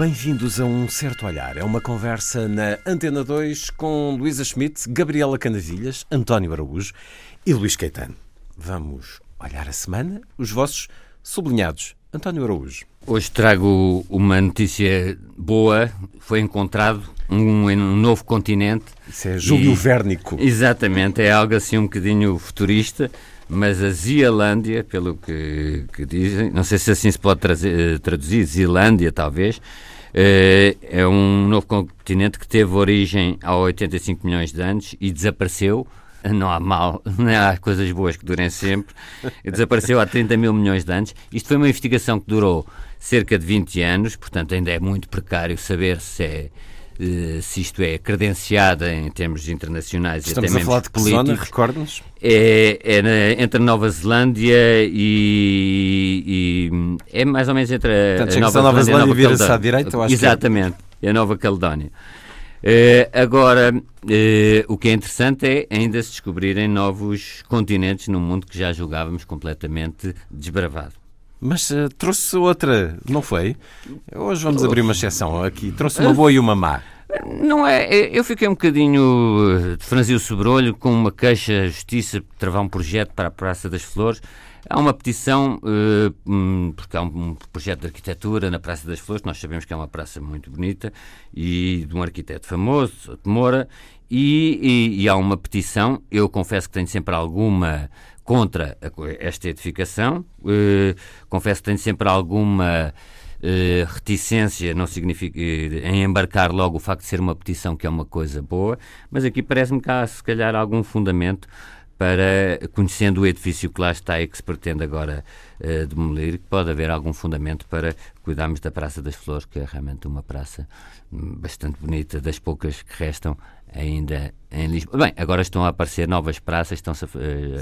Bem-vindos a Um Certo Olhar. É uma conversa na Antena 2 com Luísa Schmidt, Gabriela Canavilhas, António Araújo e Luís Caetano. Vamos olhar a semana, os vossos sublinhados. António Araújo. Hoje trago uma notícia boa. Foi encontrado um, um novo continente. Isso é Júlio e, Vérnico. Exatamente, é algo assim um bocadinho futurista mas a Zialândia, pelo que, que, dizem, não sei se assim se pode trazer, traduzir, Zilândia talvez, eh, é um novo continente que teve origem há 85 milhões de anos e desapareceu. Não há mal, não há coisas boas que durem sempre. Desapareceu há 30 mil milhões de anos. Isto foi uma investigação que durou cerca de 20 anos, portanto, ainda é muito precário saber se é eh, se isto é credenciada em termos internacionais Estamos e até a falar de zona, recorda-nos? É, é entre a Nova Zelândia e, e, é mais ou menos entre a, Portanto, a Nova, Nova Zelândia, Zelândia e vira-se à direita, eu acho Exatamente, que é. a Nova Caledónia. Uh, agora, uh, o que é interessante é ainda se descobrirem novos continentes no mundo que já julgávamos completamente desbravado. Mas uh, trouxe outra, não foi? Hoje vamos abrir uma exceção aqui. Trouxe uma boa e uma má. Não é, eu fiquei um bocadinho de franzir o sobrolho com uma queixa à justiça para travar um projeto para a Praça das Flores. Há uma petição, uh, porque há um projeto de arquitetura na Praça das Flores, nós sabemos que é uma praça muito bonita, e de um arquiteto famoso, de Moura, e, e, e há uma petição, eu confesso que tenho sempre alguma contra esta edificação. Uh, confesso que tenho sempre alguma uh, reticência não significa, uh, em embarcar logo o facto de ser uma petição que é uma coisa boa, mas aqui parece-me que há se calhar algum fundamento para, conhecendo o edifício que lá está e que se pretende agora uh, demolir, que pode haver algum fundamento para cuidarmos da Praça das Flores, que é realmente uma praça hum, bastante bonita, das poucas que restam ainda em Lisboa. Bem, agora estão a aparecer novas praças, estão, -se, uh,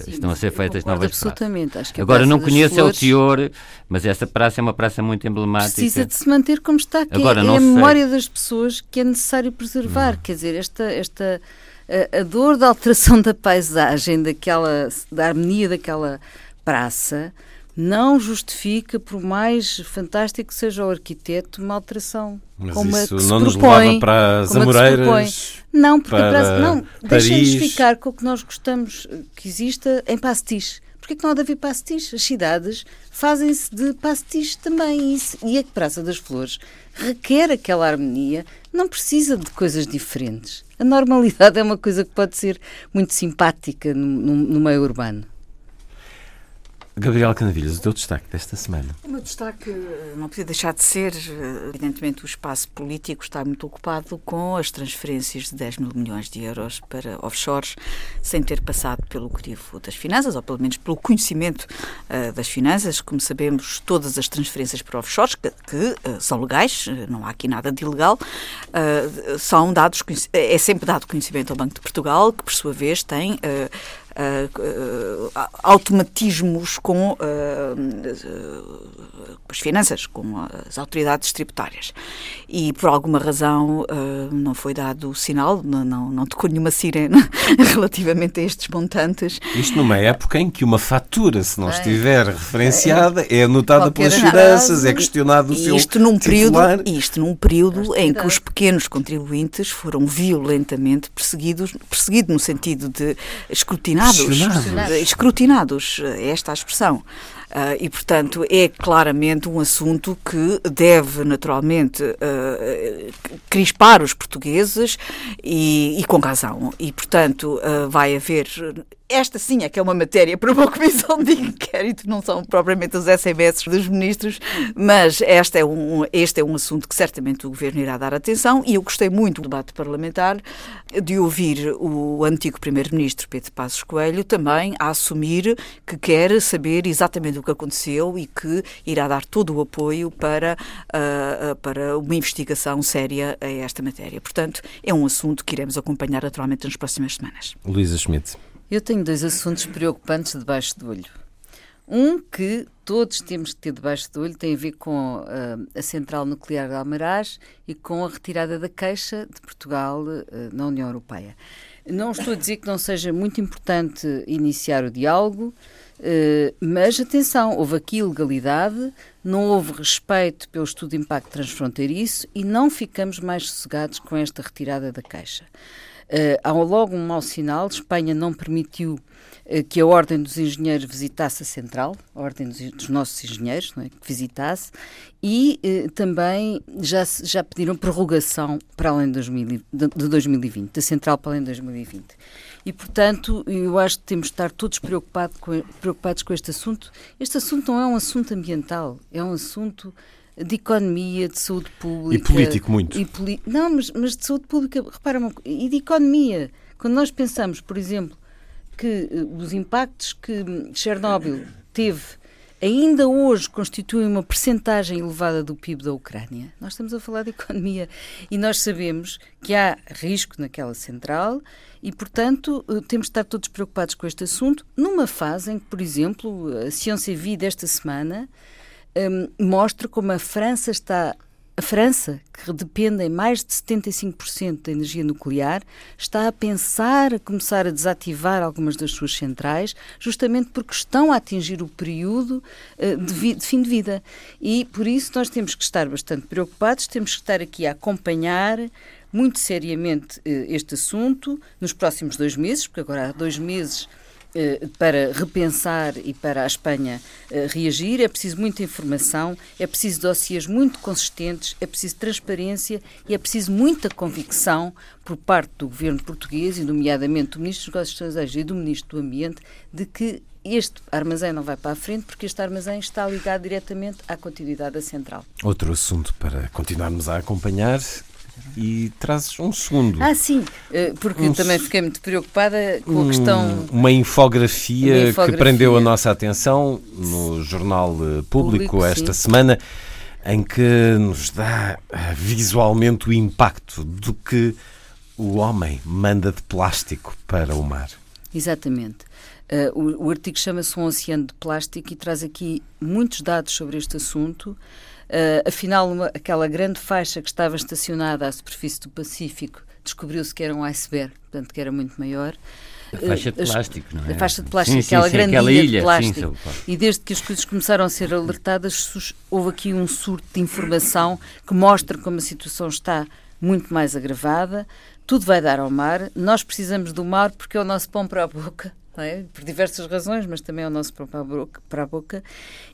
Sim, estão a ser feitas novas absolutamente. praças. Acho que agora não conheço Flores... é o teor, mas esta praça é uma praça muito emblemática. Precisa de se manter como está, que agora, é, é a memória das pessoas que é necessário preservar. Hum. Quer dizer, esta, esta a, a dor da alteração da paisagem, daquela, da harmonia daquela praça, não justifica, por mais fantástico que seja o arquiteto, uma alteração Mas como isso a que não se nos propõe, levava para as Amoreiras? Não, porque para a praça, não, deixem-nos ficar com o que nós gostamos que exista em pastiche. Porquê que não há de haver pastiche? As cidades fazem-se de pastiche também. Isso, e a Praça das Flores requer aquela harmonia, não precisa de coisas diferentes. A normalidade é uma coisa que pode ser muito simpática no, no, no meio urbano. Gabriel Canavilhas, o teu destaque desta semana? O meu destaque eh, não podia deixar de ser, eh, evidentemente, o espaço político está muito ocupado com as transferências de 10 mil milhões de euros para offshores, sem ter passado pelo crivo das finanças, ou pelo menos pelo conhecimento uh, das finanças. Como sabemos, todas as transferências para offshores, que, que uh, são legais, não há aqui nada de ilegal, uh, são dados, é sempre dado conhecimento ao Banco de Portugal, que por sua vez tem uh, automatismos com as finanças, com as autoridades tributárias. E por alguma razão não foi dado o sinal, não, não, não tocou nenhuma sirene relativamente a estes montantes. Isto numa época em que uma fatura, se não estiver referenciada, é anotada pelas finanças, é questionado o seu isto num titular. período Isto num período em que os pequenos contribuintes foram violentamente perseguidos, perseguidos no sentido de escrutinar escrutinados. Escrutinados, é esta a expressão. Uh, e, portanto, é claramente um assunto que deve, naturalmente, uh, crispar os portugueses e, e, com razão. E, portanto, uh, vai haver esta sim é que é uma matéria para uma comissão de inquérito, não são propriamente os SMS dos ministros, mas este é, um, este é um assunto que certamente o Governo irá dar atenção e eu gostei muito do debate parlamentar de ouvir o antigo Primeiro-Ministro Pedro Passos Coelho também a assumir que quer saber exatamente do que aconteceu e que irá dar todo o apoio para, uh, para uma investigação séria a esta matéria. Portanto, é um assunto que iremos acompanhar naturalmente nas próximas semanas. Luísa Schmidt. Eu tenho dois assuntos preocupantes debaixo do olho. Um que todos temos que ter debaixo do olho tem a ver com uh, a central nuclear de Almaraz e com a retirada da queixa de Portugal uh, na União Europeia. Não estou a dizer que não seja muito importante iniciar o diálogo, uh, mas atenção, houve aqui ilegalidade, não houve respeito pelo estudo de impacto transfronteiriço e não ficamos mais sossegados com esta retirada da queixa. Uh, há logo um mau sinal, Espanha não permitiu uh, que a Ordem dos Engenheiros visitasse a Central, a Ordem dos, nossos Engenheiros, é, que visitasse, e uh, também já, já pediram prorrogação para além de, 2000, de, de 2020, da Central para além de 2020. E, portanto, eu acho que temos de estar todos preocupado com, preocupados com este assunto. Este assunto não é um assunto ambiental, é um assunto de economia, de saúde pública. E político muito. E não, mas, mas de saúde pública, repara e de economia. Quando nós pensamos, por exemplo, que uh, os impactos que Chernobyl teve ainda hoje constituem uma percentagem elevada do PIB da Ucrânia. Nós estamos a falar de economia e nós sabemos que há risco naquela central e, portanto, uh, temos de estar todos preocupados com este assunto numa fase em que, por exemplo, a Ciência Vi desta semana um, mostra como a França está a França, que depende em mais de 75% da energia nuclear, está a pensar a começar a desativar algumas das suas centrais, justamente porque estão a atingir o período uh, de, de, fim de vida. E por isso nós temos que estar bastante preocupados, temos que estar aqui a acompanhar muito seriamente uh, este assunto nos próximos dois meses, porque agora há dois meses eh, para repensar e para a Espanha eh, reagir. É preciso muita informação, é preciso dossiês muito consistentes, é preciso transparência e é preciso muita convicção por parte do governo português, e nomeadamente do Ministro dos Negócios Estrangeiros e do Ministro do Ambiente, de que este armazém não vai para a frente porque este armazém está ligado diretamente à continuidade da central. Outro assunto para continuarmos a acompanhar e trazes um segundo. Ah, sim, eh, porque um, também fiquei muito preocupada com a questão. Uma infografia, uma infografia, que prendeu a nossa atenção no Jornal eh, Público, Público esta sim. semana, em que nos dá eh, visualmente o impacto do que o homem manda de plástico para o mar. Exatamente. Uh, o, o artigo chama-se Um Oceano de Plástico e traz aqui muitos dados sobre este assunto. Uh, afinal, uma, aquela grande faixa que estava estacionada à superfície do Pacífico descobriu-se que era um iceberg, portanto, que era muito maior. A faixa de plástico, não é? A faixa de plástico, sim, aquela sim, grande aquela ilha, ilha de plástico. Sim, e desde que as coisas começaram a ser alertadas, houve aqui um surto de informação que mostra como a situação está muito mais agravada. Tudo vai dar ao mar. Nós precisamos do mar porque é o nosso pão para a boca é? por diversas razões, mas também é o nosso boca. Para a boca.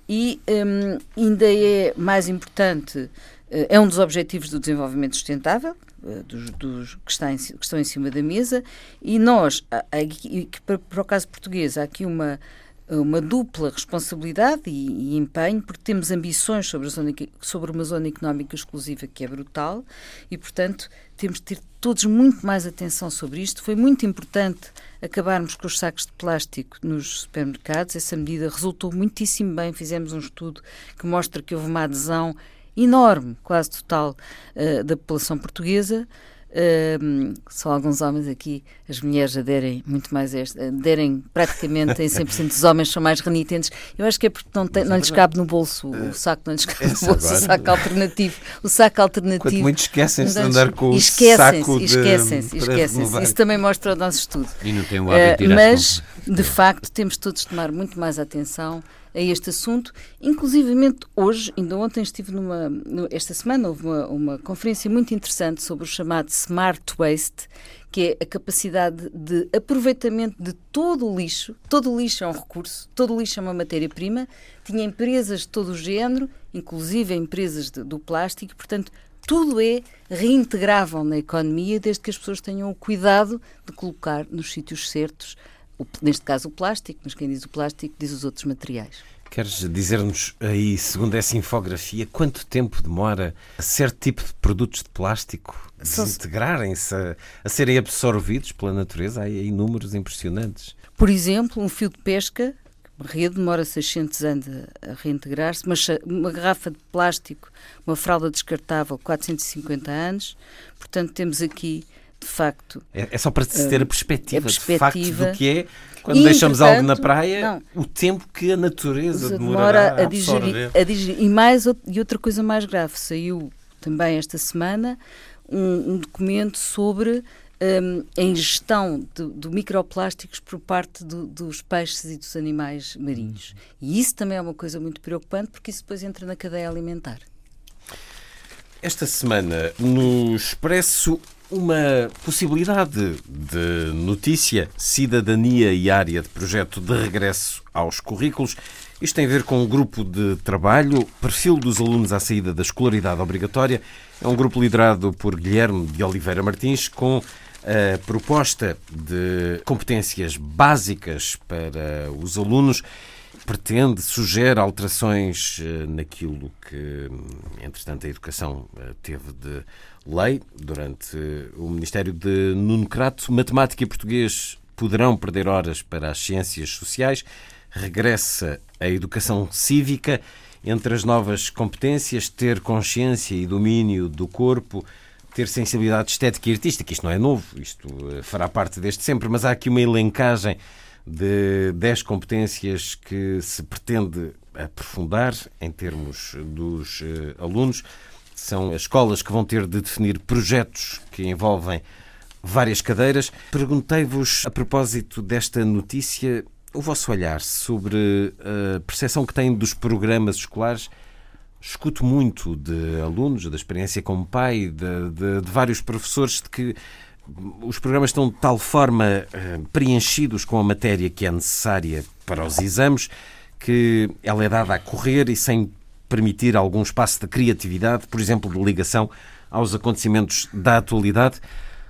E um, ainda é mais importante, eh, é um dos objetivos do desenvolvimento sustentável, eh, dos, dos que, está em, que, estão em cima da mesa, e nós, aqui, para, para o caso português, há aqui uma uma dupla responsabilidade e, e, empenho, porque temos ambições sobre, zona, sobre, uma zona económica exclusiva que é brutal e, portanto, temos de ter todos muito mais atenção sobre isto. Foi muito importante acabarmos com os sacos de plástico nos supermercados. Essa medida resultou muitíssimo bem. Fizemos um estudo que mostra que houve uma adesão enorme, quase total, uh, da população portuguesa. Uh, só alguns homens aqui, as mulheres aderem muito mais a este, aderem praticamente em 100% dos homens são mais renitentes. Eu acho que é porque não, tem, não lhes cabe no bolso o saco, não lhes cabe no bolso agora, o saco alternativo. O saco alternativo. Quanto muito esquecem-se de andar com o saco de Esquecem-se, esquecem-se. Isso também mostra o nosso estudo. E não tem o hábito uh, Mas, de facto, temos todos de tomar muito mais atenção a este assunto. Inclusivamente hoje, ainda ontem estive numa, esta semana houve uma, uma conferência muito interessante sobre o chamado Smart Waste, que é a capacidade de aproveitamento de todo o lixo. Todo o lixo é um recurso, todo o lixo é uma matéria-prima. Tinha empresas de todo o género, inclusive empresas de, do plástico, portanto, tudo é reintegrável na economia desde que as pessoas tenham o cuidado de colocar nos sítios certos o, neste caso o plástico, mas quem diz o plástico diz os outros materiais. Queres dizer-nos aí, segundo essa infografia, quanto tempo demora a certo tipo de produtos de plástico desintegrarem-se, a, a, serem absorvidos pela natureza? Há aí números impressionantes. Por exemplo, um fio de pesca Uma rede demora 600 anos a, a reintegrar-se, mas uma garrafa de plástico, uma fralda descartável, 450 anos. Portanto, temos aqui, de facto. É, é só para se ter a perspectiva, a perspectiva de facto do que é quando e, deixamos algo na praia, não, o tempo que a natureza demora a, digerir, a digerir. E, mais, e outra coisa mais grave, saiu também esta semana um, um documento sobre um, a ingestão de, de, microplásticos por parte do, dos peixes e dos animais marinhos. E isso também é uma coisa muito preocupante, porque isso depois entra na cadeia alimentar. Esta semana, no Expresso, uma possibilidade de notícia, cidadania e área de projeto de regresso aos currículos. Isto tem a ver com um grupo de trabalho, perfil dos alunos à saída da escolaridade obrigatória. É um grupo liderado por Guilherme de Oliveira Martins, com a proposta de competências básicas para os alunos pretende, sugere alterações eh, naquilo que, entretanto, a educação eh, teve de lei durante o Ministério de Nuno Crato. Matemática e português poderão perder horas para as ciências sociais. Regressa a educação cívica. Entre as novas competências, ter consciência e domínio do corpo, ter sensibilidade estética e artística. Isto não é novo, isto eh, fará parte deste sempre, mas há aqui uma elencagem de 10 competências que se pretende aprofundar em termos dos uh, alunos. São as escolas que vão ter de definir projetos que envolvem várias cadeiras. Perguntei-vos, a propósito desta notícia, o vosso olhar sobre a percepção que têm dos programas escolares escuto muito de alunos, da experiência como pai, de, de, de vários professores, de que os programas estão de tal forma uh, preenchidos com a matéria que é necessária para os exames que ela é dada a correr e sem permitir algum espaço de criatividade, por exemplo, de ligação aos acontecimentos da atualidade.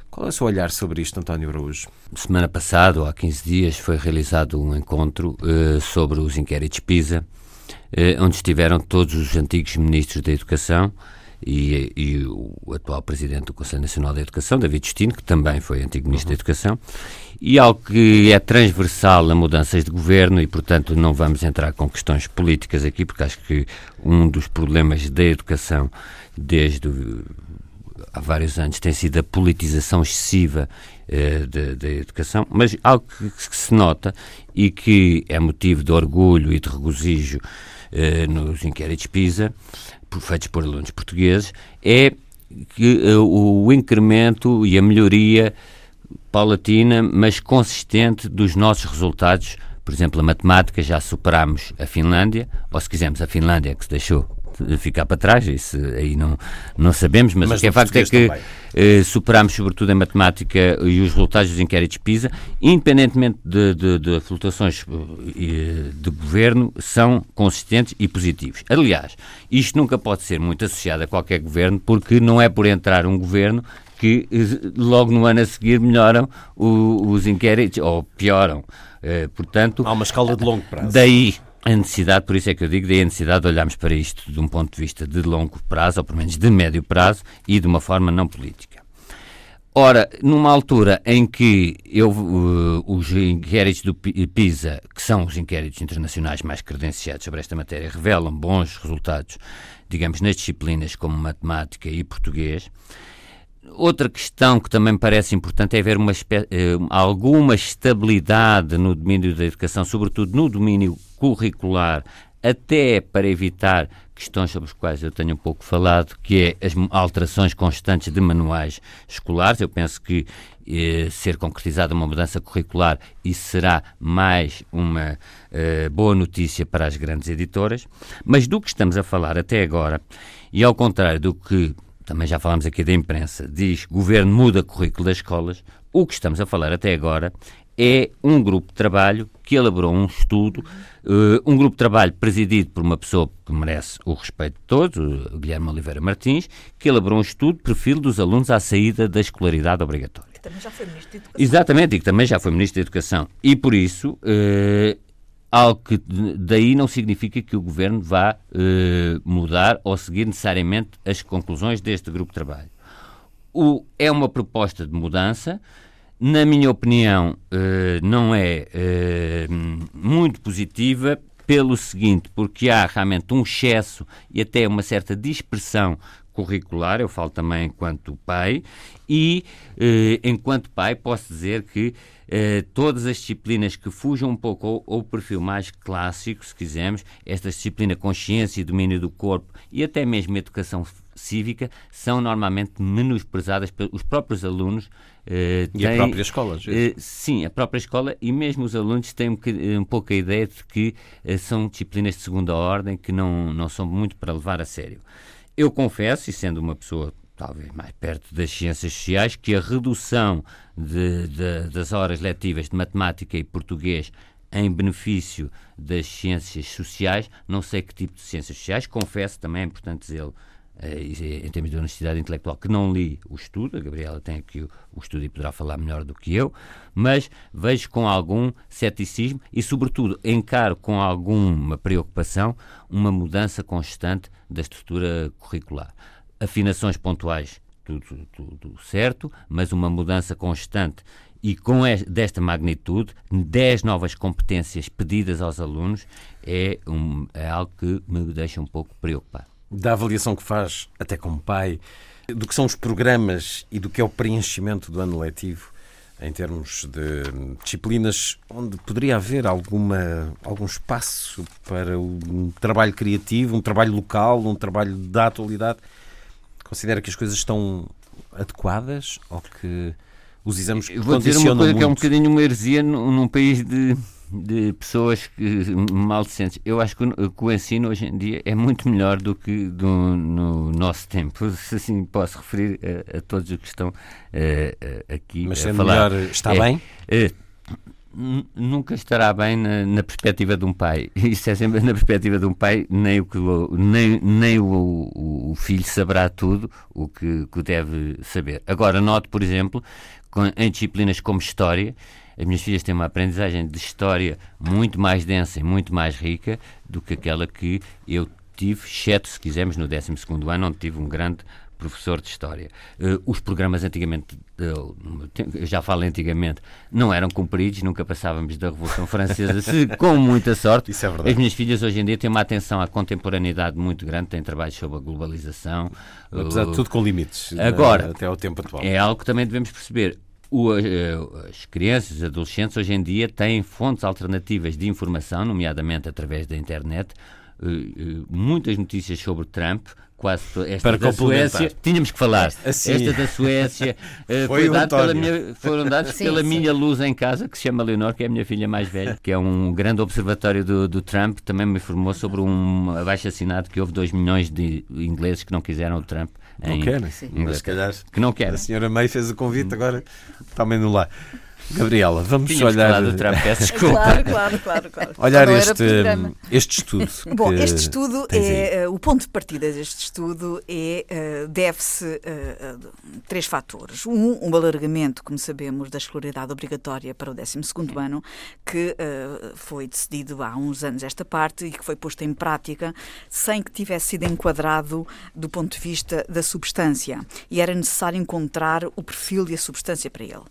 Qual é o seu olhar sobre isto, António Araújo? Semana passada, há 15 dias, foi realizado um encontro uh, sobre os inquéritos PISA, uh, onde estiveram todos os antigos ministros da Educação e, e, o atual presidente do Conselho Nacional da Educação, David Justino, que também foi antigo ministro uhum. da Educação, e algo que é transversal a mudanças de governo e, portanto, não vamos entrar com questões políticas aqui, porque acho que um dos problemas da educação desde há vários anos tem sido a politização excessiva eh, da educação, mas algo que, que, se nota e que é motivo de orgulho e de regozijo eh, nos inquéritos PISA feitos por alunos portugueses, é que uh, o incremento e a melhoria paulatina, mas consistente dos nossos resultados. Por exemplo, a matemática já superámos a Finlândia, ou se quisermos, a Finlândia que se deixou ficar para trás, isso aí não, não sabemos, mas, mas o que é facto é que eh, superámos, sobretudo em matemática, e os resultados dos inquéritos PISA, independentemente de, de, de flutuações eh, de governo, são consistentes e positivos. Aliás, isto nunca pode ser muito associado a qualquer governo, porque não é por entrar um governo que eh, logo no ano a seguir melhoram os inquéritos, ou pioram. Eh, portanto, Há uma escala de longo prazo. Daí a necessidade, por isso é que eu digo, da necessidade de olharmos para isto de um ponto de vista de longo prazo, ou pelo menos de médio prazo, e de uma forma não política. Ora, numa altura em que eu, uh, os inquéritos do PISA, que são os inquéritos internacionais mais credenciados sobre esta matéria, revelam bons resultados, digamos, nas disciplinas como matemática e português, Outra questão que também me parece importante é haver uma, eh, alguma estabilidade no domínio da educação, sobretudo no domínio curricular, até para evitar questões sobre as quais eu tenho um pouco falado, que é as alterações constantes de manuais escolares. Eu penso que eh, ser concretizada uma mudança curricular, isso será mais uma eh, boa notícia para as grandes editoras. Mas do que estamos a falar até agora, e ao contrário do que também já falámos aqui da imprensa, diz governo muda currículo das escolas, o que estamos a falar até agora é um grupo de trabalho que elaborou um estudo, uh, um grupo de trabalho presidido por uma pessoa que merece o respeito de todos, o Guilherme Oliveira Martins, que elaborou um estudo perfil dos alunos à saída da escolaridade obrigatória. Que também já foi Ministro da Educação. Exatamente, e que também já foi Ministro da Educação. E por isso, uh, algo que daí não significa que o Governo vá uh, mudar ou seguir necessariamente as conclusões deste grupo de trabalho. O, é uma proposta de mudança, na minha opinião, não é muito positiva pelo seguinte, porque há realmente um excesso e até uma certa dispersão curricular, eu falo também enquanto pai, e eh, enquanto pai posso dizer que eh, todas as disciplinas que fujam um pouco ao, ao, perfil mais clássico, se quisermos, esta disciplina consciência e domínio do corpo e até mesmo educação cívica, são normalmente menosprezadas pelos próprios alunos. Eh, e têm, a própria escola? Eh, sim, a própria escola e mesmo os alunos têm um, um pouco a ideia de que eh, são disciplinas de segunda ordem que não, não são muito para levar a sério. Eu confesso, e sendo uma pessoa talvez mais perto das ciências sociais, que a redução de, de, das horas letivas de matemática e português em benefício das ciências sociais, não sei que tipo de ciências sociais, confesso também, é importante dizê-lo, eh, em termos de honestidade intelectual, que não li o estudo, a Gabriela tem aqui o, o, estudo e poderá falar melhor do que eu, mas vejo com algum ceticismo e, sobretudo, encaro com alguma preocupação uma mudança constante da estrutura curricular afinações pontuais, tudo, tudo certo, mas uma mudança constante e com esta, desta magnitude, 10 novas competências pedidas aos alunos é, um, é algo que me deixa um pouco preocupado. Da avaliação que faz, até como pai, do que são os programas e do que é o preenchimento do ano letivo, em termos de disciplinas onde poderia haver alguma, algum espaço para um trabalho criativo, um trabalho local, um trabalho da atualidade. Considera que as coisas estão adequadas ou que os exames Eu Vou dizer uma coisa muito? que é um bocadinho uma heresia num, num país de, de pessoas que, mal decentes. Eu acho que, que, o ensino hoje em dia é muito melhor do que do, no nosso tempo. Se assim posso referir a, a todos os que estão uh, aqui Mas a falar. melhor está é, bem? É, nunca estará bem na, na, perspectiva de um pai. Isso é sempre na perspectiva de um pai, nem o, que, nem, nem o, o, filho saberá tudo o que, que, deve saber. Agora, noto, por exemplo, com, em disciplinas como História, as minhas filhas têm uma aprendizagem de História muito mais densa e muito mais rica do que aquela que eu tive, exceto, se quisermos, no 12 ano, onde tive um grande professor de História. Uh, os programas antigamente, uh, eu já falo antigamente, não eram cumpridos, nunca passávamos da Revolução Francesa, se, com muita sorte. Isso é verdade. As minhas filhas hoje em dia têm uma atenção à contemporaneidade muito grande, têm trabalhos sobre a globalização. Apesar uh, de tudo com limites, agora, até ao tempo atual. É algo que também devemos perceber. O, as crianças, os adolescentes hoje em dia têm fontes alternativas de informação, nomeadamente através da internet, muitas notícias sobre Trump, quase esta Para da Suécia. Tínhamos que falar. Assim. Esta da Suécia uh, foi, foi pela minha, foram dados sim, pela sim. minha luz em casa, que se chama Leonor, que é a minha filha mais velha, que é um grande observatório do, do Trump. Também me informou sobre um abaixo assinado que houve 2 milhões de ingleses que não quiseram o Trump. Não querem, mas se calhar que não querem. A senhora May fez o convite, agora também no lá. Gabriela, vamos Tínhamos olhar. Do Trump, desculpa. Claro, claro, claro. claro. Olhar este, este estudo. Bom, este estudo é. Uh, o ponto de partida deste estudo é. Uh, deve-se uh, três fatores. Um, um alargamento, como sabemos, da escolaridade obrigatória para o 12 ano, que foi decidido há uns anos esta parte e que foi posto em prática sem que tivesse sido enquadrado do ponto de vista da substância. E era necessário encontrar o perfil e a substância para ele.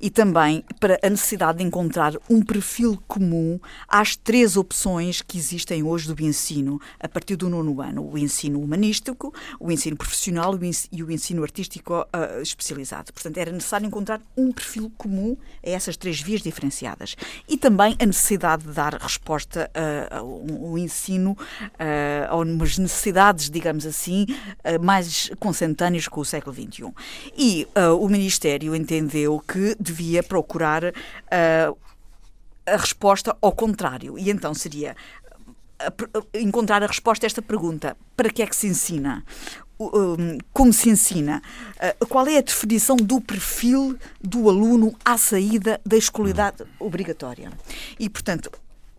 E também para a necessidade de encontrar um perfil comum às três opções que existem hoje do ensino a partir do nono ano: o ensino humanístico, o ensino profissional e o ensino artístico uh, especializado. Portanto, era necessário encontrar um perfil comum a essas três vias diferenciadas e também a necessidade de dar resposta ao ensino uh, a umas necessidades, digamos assim, uh, mais consentâneas com o século XXI. E o Ministério entendeu que devia procurar procurar uh, a resposta ao contrário. E então seria encontrar a resposta a esta pergunta: para que é que se ensina? Como se ensina? Ah, qual é a definição do perfil do aluno à saída da escolaridade obrigatória? E, portanto,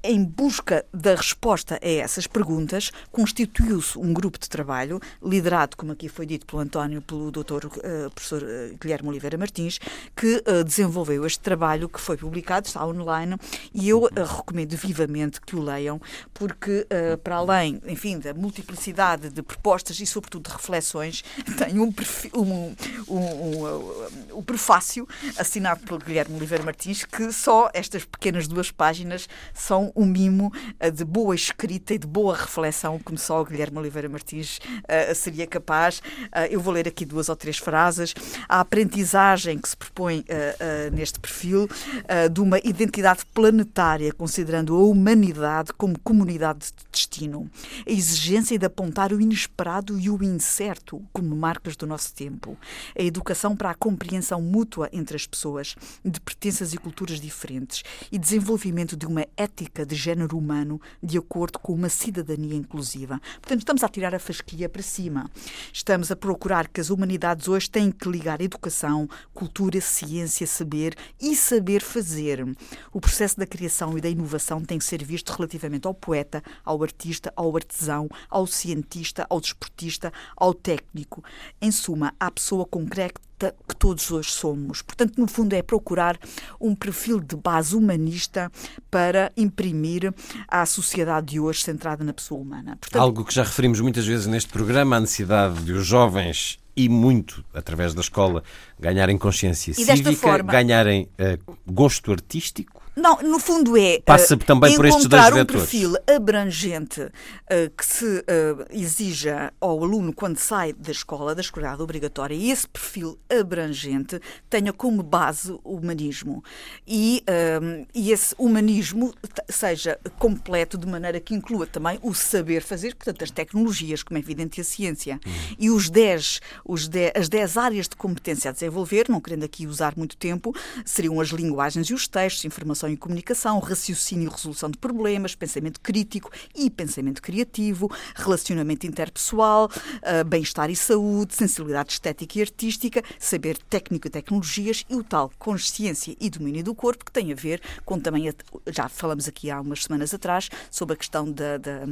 em busca da resposta a essas perguntas, constituiu-se um grupo de trabalho, liderado, como aqui foi dito pelo António, pelo Dr. Uh, professor uh, Guilherme Oliveira Martins, que uh, desenvolveu este trabalho que foi publicado, está online, e eu recomendo vivamente que o leiam, porque para além, enfim, da multiplicidade de propostas e, sobretudo, de reflexões, tem um, um, um, um prefácio assinado pelo Guilherme Oliveira Martins, que só estas pequenas duas páginas são um mimo uh, de boa escrita e de boa reflexão, como só o Guilherme Oliveira Martins uh, seria capaz. Uh, eu vou ler aqui duas ou três frases. A aprendizagem que se propõe neste perfil de uma identidade planetária, considerando a humanidade como comunidade de destino. A exigência de apontar o inesperado e o incerto como marcas do nosso tempo. A educação para a compreensão mútua entre as pessoas, de pertenças e culturas diferentes e desenvolvimento de uma ética de género humano de acordo com uma cidadania inclusiva. Portanto, estamos a tirar a fasquia para cima. Estamos a procurar que as humanidades hoje têm que ligar educação, cultura, ciência, saber e saber fazer. O processo da criação e da inovação tem que ser visto relativamente ao poeta, ao artista, ao artesão, ao cientista, ao desportista, ao técnico. Em suma, à pessoa concreta que todos hoje somos. Portanto, no fundo, é procurar um perfil de base humanista para imprimir à sociedade de hoje centrada na pessoa humana. Portanto, Algo que já referimos muitas vezes neste programa, a necessidade de os jovens e muito através da escola ganharem consciência e cívica, forma, ganharem uh, gosto artístico não, no fundo é Passa uh, também por estes dois um perfil abrangente uh, que se uh, exija ao aluno quando sai da escola, da escolaridade obrigatória, e esse perfil abrangente tenha como base o humanismo. E, e esse humanismo seja completo de maneira que inclua também o saber fazer, portanto, as tecnologias, como é evidente, e a ciência. Uhum. E os dez, os as 10 áreas de competência a desenvolver, não querendo aqui usar muito tempo, seriam as linguagens e os textos, informações e comunicação, raciocínio e resolução de problemas, pensamento crítico e pensamento criativo, relacionamento interpessoal, uh, bem-estar e saúde, sensibilidade estética e artística, saber técnico e tecnologias e o tal consciência e domínio do corpo, que tem a ver com também, já falamos aqui há umas semanas atrás, sobre a questão da, da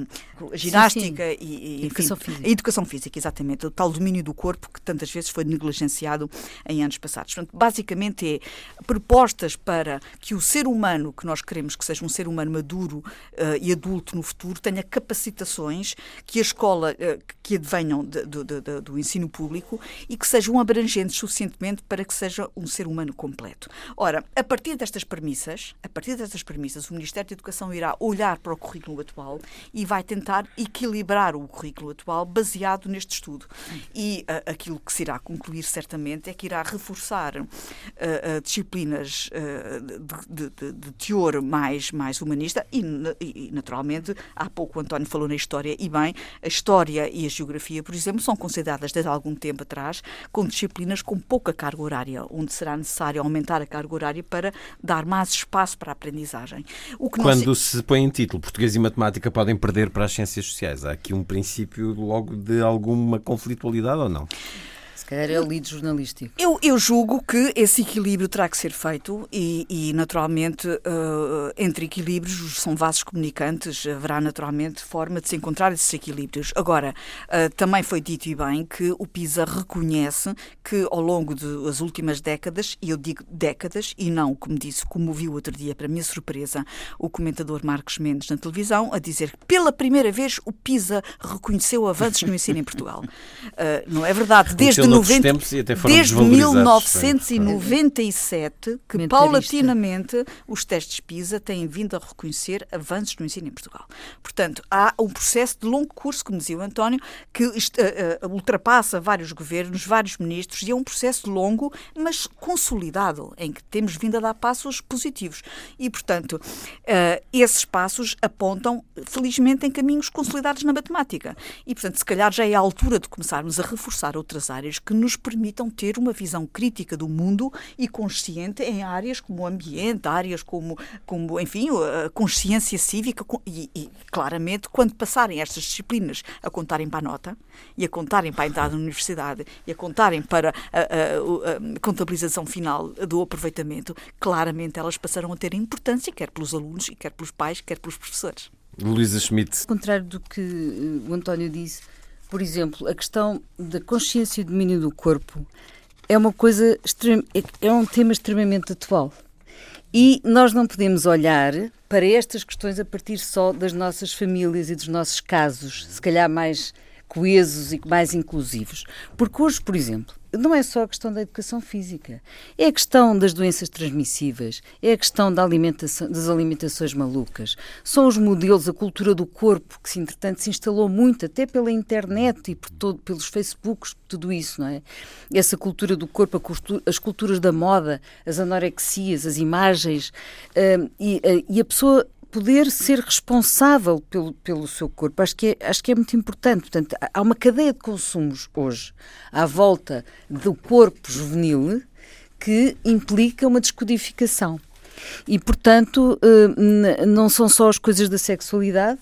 ginástica sim, sim. e, e educação enfim, física. a educação física, exatamente, o tal domínio do corpo que tantas vezes foi negligenciado em anos passados. Portanto, basicamente é propostas para que o ser humano humano que nós queremos que seja um ser humano maduro uh, e adulto no futuro tenha capacitações que a escola, uh, que advenham de, de, de, do ensino público e que sejam abrangentes suficientemente para que seja um ser humano completo. Ora, a partir destas premissas, a partir destas premissas, o Ministério da Educação irá olhar para o currículo atual e vai tentar equilibrar o currículo atual baseado neste estudo. E uh, aquilo que se irá concluir certamente é que irá reforçar disciplinas de, de, de teor mais, mais humanista e, e, naturalmente, há pouco o António falou na história e bem, a história e a geografia, por exemplo, são consideradas desde algum tempo atrás como disciplinas com pouca carga horária, onde será necessário aumentar a carga horária para dar mais espaço para a aprendizagem. Quando se... se põe em título português e matemática podem perder para as ciências sociais, há aqui um princípio logo de alguma conflitualidade ou não? Se calhar é o lead jornalístico. Eu, eu julgo que esse equilíbrio terá que ser feito e, e naturalmente, uh, entre equilíbrios, são vasos comunicantes, haverá naturalmente forma de se encontrar esses equilíbrios. Agora, uh, também foi dito e bem que o PISA reconhece que ao longo das últimas décadas, e eu digo décadas, e não, como disse, como viu outro dia, para minha surpresa, o comentador Marcos Mendes na televisão, a dizer que pela primeira vez o PISA reconheceu avanços no ensino em Portugal. Uh, não é verdade? Desde 90, desde 1997 que paulatinamente os testes PISA têm vindo a reconhecer avanços no ensino em Portugal. Portanto, há um processo de longo curso, como dizia o António, que uh, uh, ultrapassa vários governos, vários ministros, e é um processo longo, mas consolidado, em que temos vindo a dar passos positivos. E, portanto, uh, esses passos apontam, felizmente, em caminhos consolidados na matemática. E, portanto, se calhar já é a altura de começarmos a reforçar outras áreas que nos permitam ter uma visão crítica do mundo e consciente em áreas como o ambiente, áreas como, como enfim, a consciência cívica e, e claramente, quando passarem estas disciplinas a contarem para a nota e a contarem para a entrada na universidade e a contarem para a, a, a contabilização final do aproveitamento, claramente elas passarão a ter importância, quer pelos alunos, quer pelos pais, quer pelos professores. Luísa Schmidt. Ao contrário do que eh, o António disse, por exemplo, a questão da consciência e domínio do corpo é uma coisa é, é um tema extremamente atual. E nós não podemos olhar para estas questões a partir só das nossas famílias e dos nossos casos, se calhar mais coesos e mais inclusivos. Porque hoje, por exemplo, não é só a questão da educação física, é a questão das doenças transmissíveis, é a questão da alimentação, das alimentações malucas, são os modelos, a cultura do corpo, que entretanto se instalou muito, até pela internet e por todo, pelos Facebooks, tudo isso, não é? Essa cultura do corpo, as culturas da moda, as anorexias, as imagens, uh, e, uh, e a pessoa poder ser responsável pelo, pelo seu corpo. Acho que, é, acho que é muito importante. Portanto, há uma cadeia de consumos hoje à volta do corpo juvenil que implica uma descodificação. E, portanto, eh, não são só as coisas da sexualidade,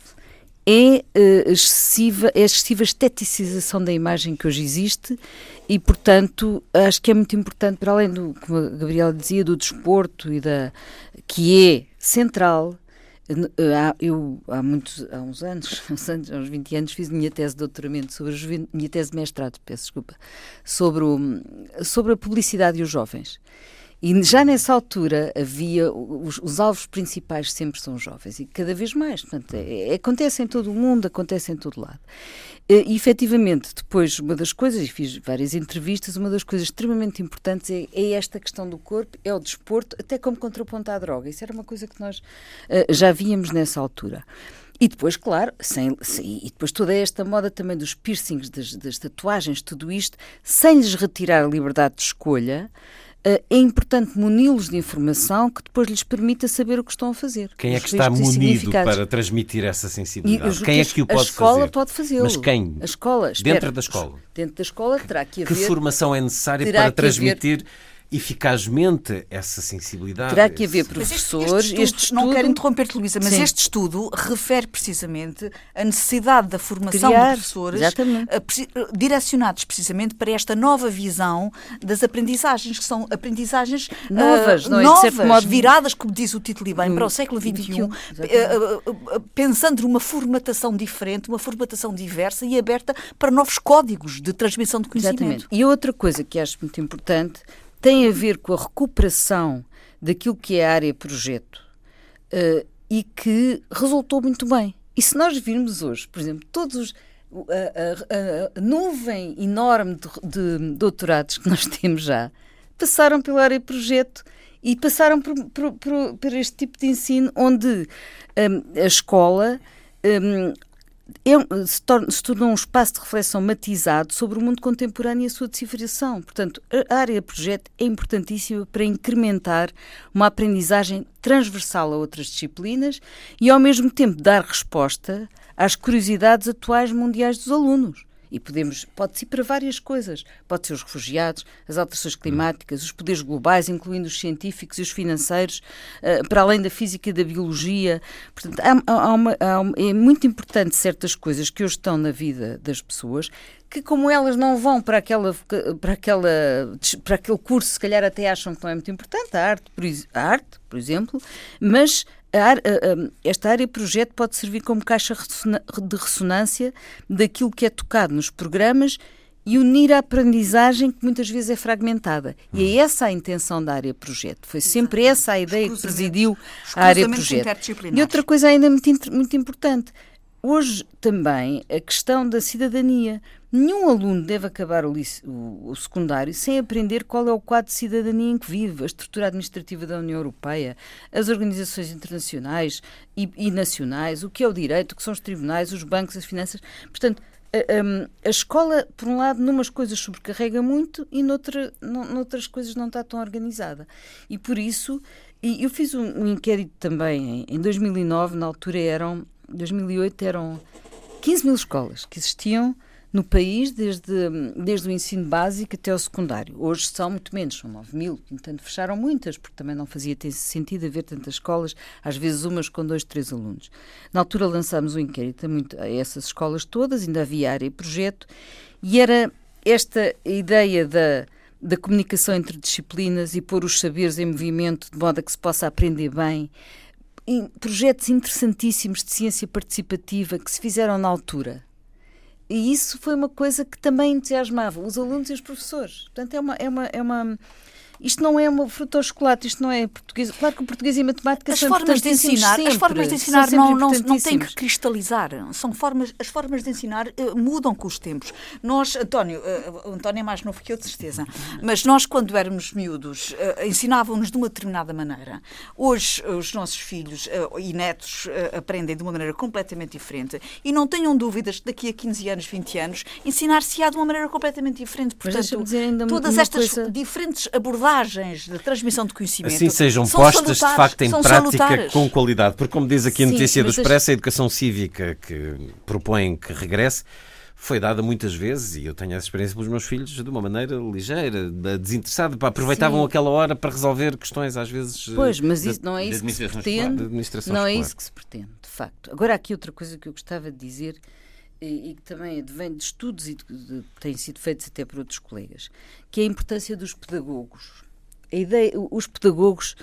é, eh, excessiva, é excessiva esteticização da imagem que hoje existe e, portanto, acho que é muito importante, para além do, como a Gabriela dizia, do desporto e da que é central, eu, há, muitos, há uns anos, há uns 20 anos, fiz minha tese de doutoramento sobre a minha tese de mestrado, peço desculpa, sobre, o, sobre a publicidade e os jovens. E já nessa altura havia os, os, alvos principais sempre são jovens e cada vez mais. Portanto, é, é, acontece em todo o mundo, acontece em todo lado. E efetivamente, depois, uma das coisas, e fiz várias entrevistas, uma das coisas extremamente importantes é, é esta questão do corpo, é o desporto, até como contraponto à droga. Isso era uma coisa que nós uh, já víamos nessa altura. E depois, claro, sem, sem, e depois toda esta moda também dos piercings, das, das tatuagens, tudo isto, sem lhes retirar a liberdade de escolha, eh, é importante muni-los de informação que depois lhes permita saber o que estão a fazer. Quem é que está munido para transmitir essa sensibilidade? Quem é que o pode fazer? A escola fazer? pode fazê-lo. Mas quem? A escola. Espera, dentro da escola. Dentro da escola terá que haver... Que formação é necessária para transmitir... Haver eficazmente essa sensibilidade. Terá que haver professores. Este, este, estudo, não quero interromper-te, Luísa, mas Sim. este estudo refere precisamente a necessidade da formação Criar, de professores uh, direcionados precisamente para esta nova visão das aprendizagens, que são aprendizagens novas, uh, não é? novas modo... viradas, como diz o título e bem, hum, para o século XXI, uh, pensando numa formatação diferente, uma formatação diversa e aberta para novos códigos de transmissão de conhecimento. Exatamente. E outra coisa que acho muito importante tem a ver com a recuperação daquilo que é a área projeto uh, e que resultou muito bem. E se nós virmos hoje, por exemplo, todos os, a, a, a, nuvem enorme de, de, doutorados que nós temos já passaram pela área projeto e passaram por, por, por, por este tipo de ensino onde um, a escola um, é, se, torna, se tornou um espaço de reflexão matizado sobre o mundo contemporâneo e a sua decifração. Portanto, a área projeto é importantíssima para incrementar uma aprendizagem transversal a outras disciplinas e, ao mesmo tempo, dar resposta às curiosidades atuais mundiais dos alunos. E podemos, pode-se ir para várias coisas. Pode ser os refugiados, as alterações climáticas, os poderes globais, incluindo os científicos e os financeiros, uh, para além da física e da biologia. Portanto, há, há uma, há uma, é muito importante certas coisas que hoje estão na vida das pessoas que como elas não vão para aquela para aquela para aquele curso se calhar até acham que não é muito importante a arte por, a arte por exemplo mas esta área projeto pode servir como caixa de ressonância daquilo que é tocado nos programas e unir a aprendizagem que muitas vezes é fragmentada. E é essa a intenção da área projeto. Foi sempre essa a ideia que presidiu a área projeto. E outra coisa ainda muito, muito importante. Hoje também a questão da cidadania. Nenhum aluno deve acabar o, o, secundário sem aprender qual é o quadro de cidadania em que vive, a estrutura administrativa da União Europeia, as organizações internacionais e, e nacionais, o que é o direito, o que são os tribunais, os bancos, as finanças. Portanto, a, a, escola, por um lado, numas coisas sobrecarrega muito e noutra, noutras coisas não está tão organizada. E por isso, eu fiz um, um inquérito também em, em 2009, na altura eram, 2008 eram 15 mil escolas que existiam no país, desde, desde o ensino básico até o secundário. Hoje são muito menos, são 9 mil, portanto fecharam muitas, porque também não fazia sentido haver tantas escolas, às vezes umas com dois, três alunos. Na altura lançámos um inquérito a, muito, a essas escolas todas, ainda havia área e projeto, e era esta ideia da da comunicação entre disciplinas e pôr os saberes em movimento de modo a que se possa aprender bem. projetos interessantíssimos de ciência participativa que se fizeram na altura. E isso foi uma coisa que também entusiasmava os alunos e os professores. Portanto, é uma, é uma, é uma isto não é uma fruta ao chocolate, isto não é português. Claro que o português e a matemática as são formas de ensinar, sempre, As formas de ensinar não, não, não têm que cristalizar. São formas, as formas de ensinar uh, mudam com os tempos. Nós, António, uh, o António é mais novo que eu, de certeza, mas nós, quando éramos miúdos, uh, ensinavam-nos de uma determinada maneira. Hoje, os nossos filhos e netos aprendem de uma maneira completamente diferente e não tenham dúvidas que daqui a 15 anos, 20 anos, ensinar-se-á de uma maneira completamente diferente. Portanto, todas estas coisa... diferentes abordagens de transmissão de conhecimento. Assim sejam postas de facto em prática salutares. com qualidade, porque como diz aqui a notícia do Expresso, a educação cívica que propõe que regresse foi dada muitas vezes, e eu tenho essa experiência pelos meus filhos, de uma maneira ligeira, desinteressada, aproveitavam Sim. aquela hora para resolver questões às vezes. Pois, mas isso, não é isso que se pretende. Não é isso que se pretende, de facto. Agora, aqui outra coisa que eu gostava de dizer e, e que também vem de estudos e de, de, têm sido feitos até por outros colegas, que é a importância dos pedagogos ideia, os pedagogos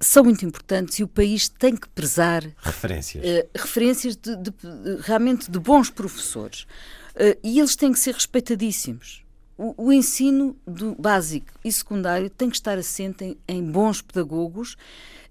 são muito importantes e o país tem que prezar referências, uh, referências de, de, realmente de bons professores uh, e eles têm que ser respeitadíssimos. O, o, ensino do básico e secundário tem que estar assente em, em bons pedagogos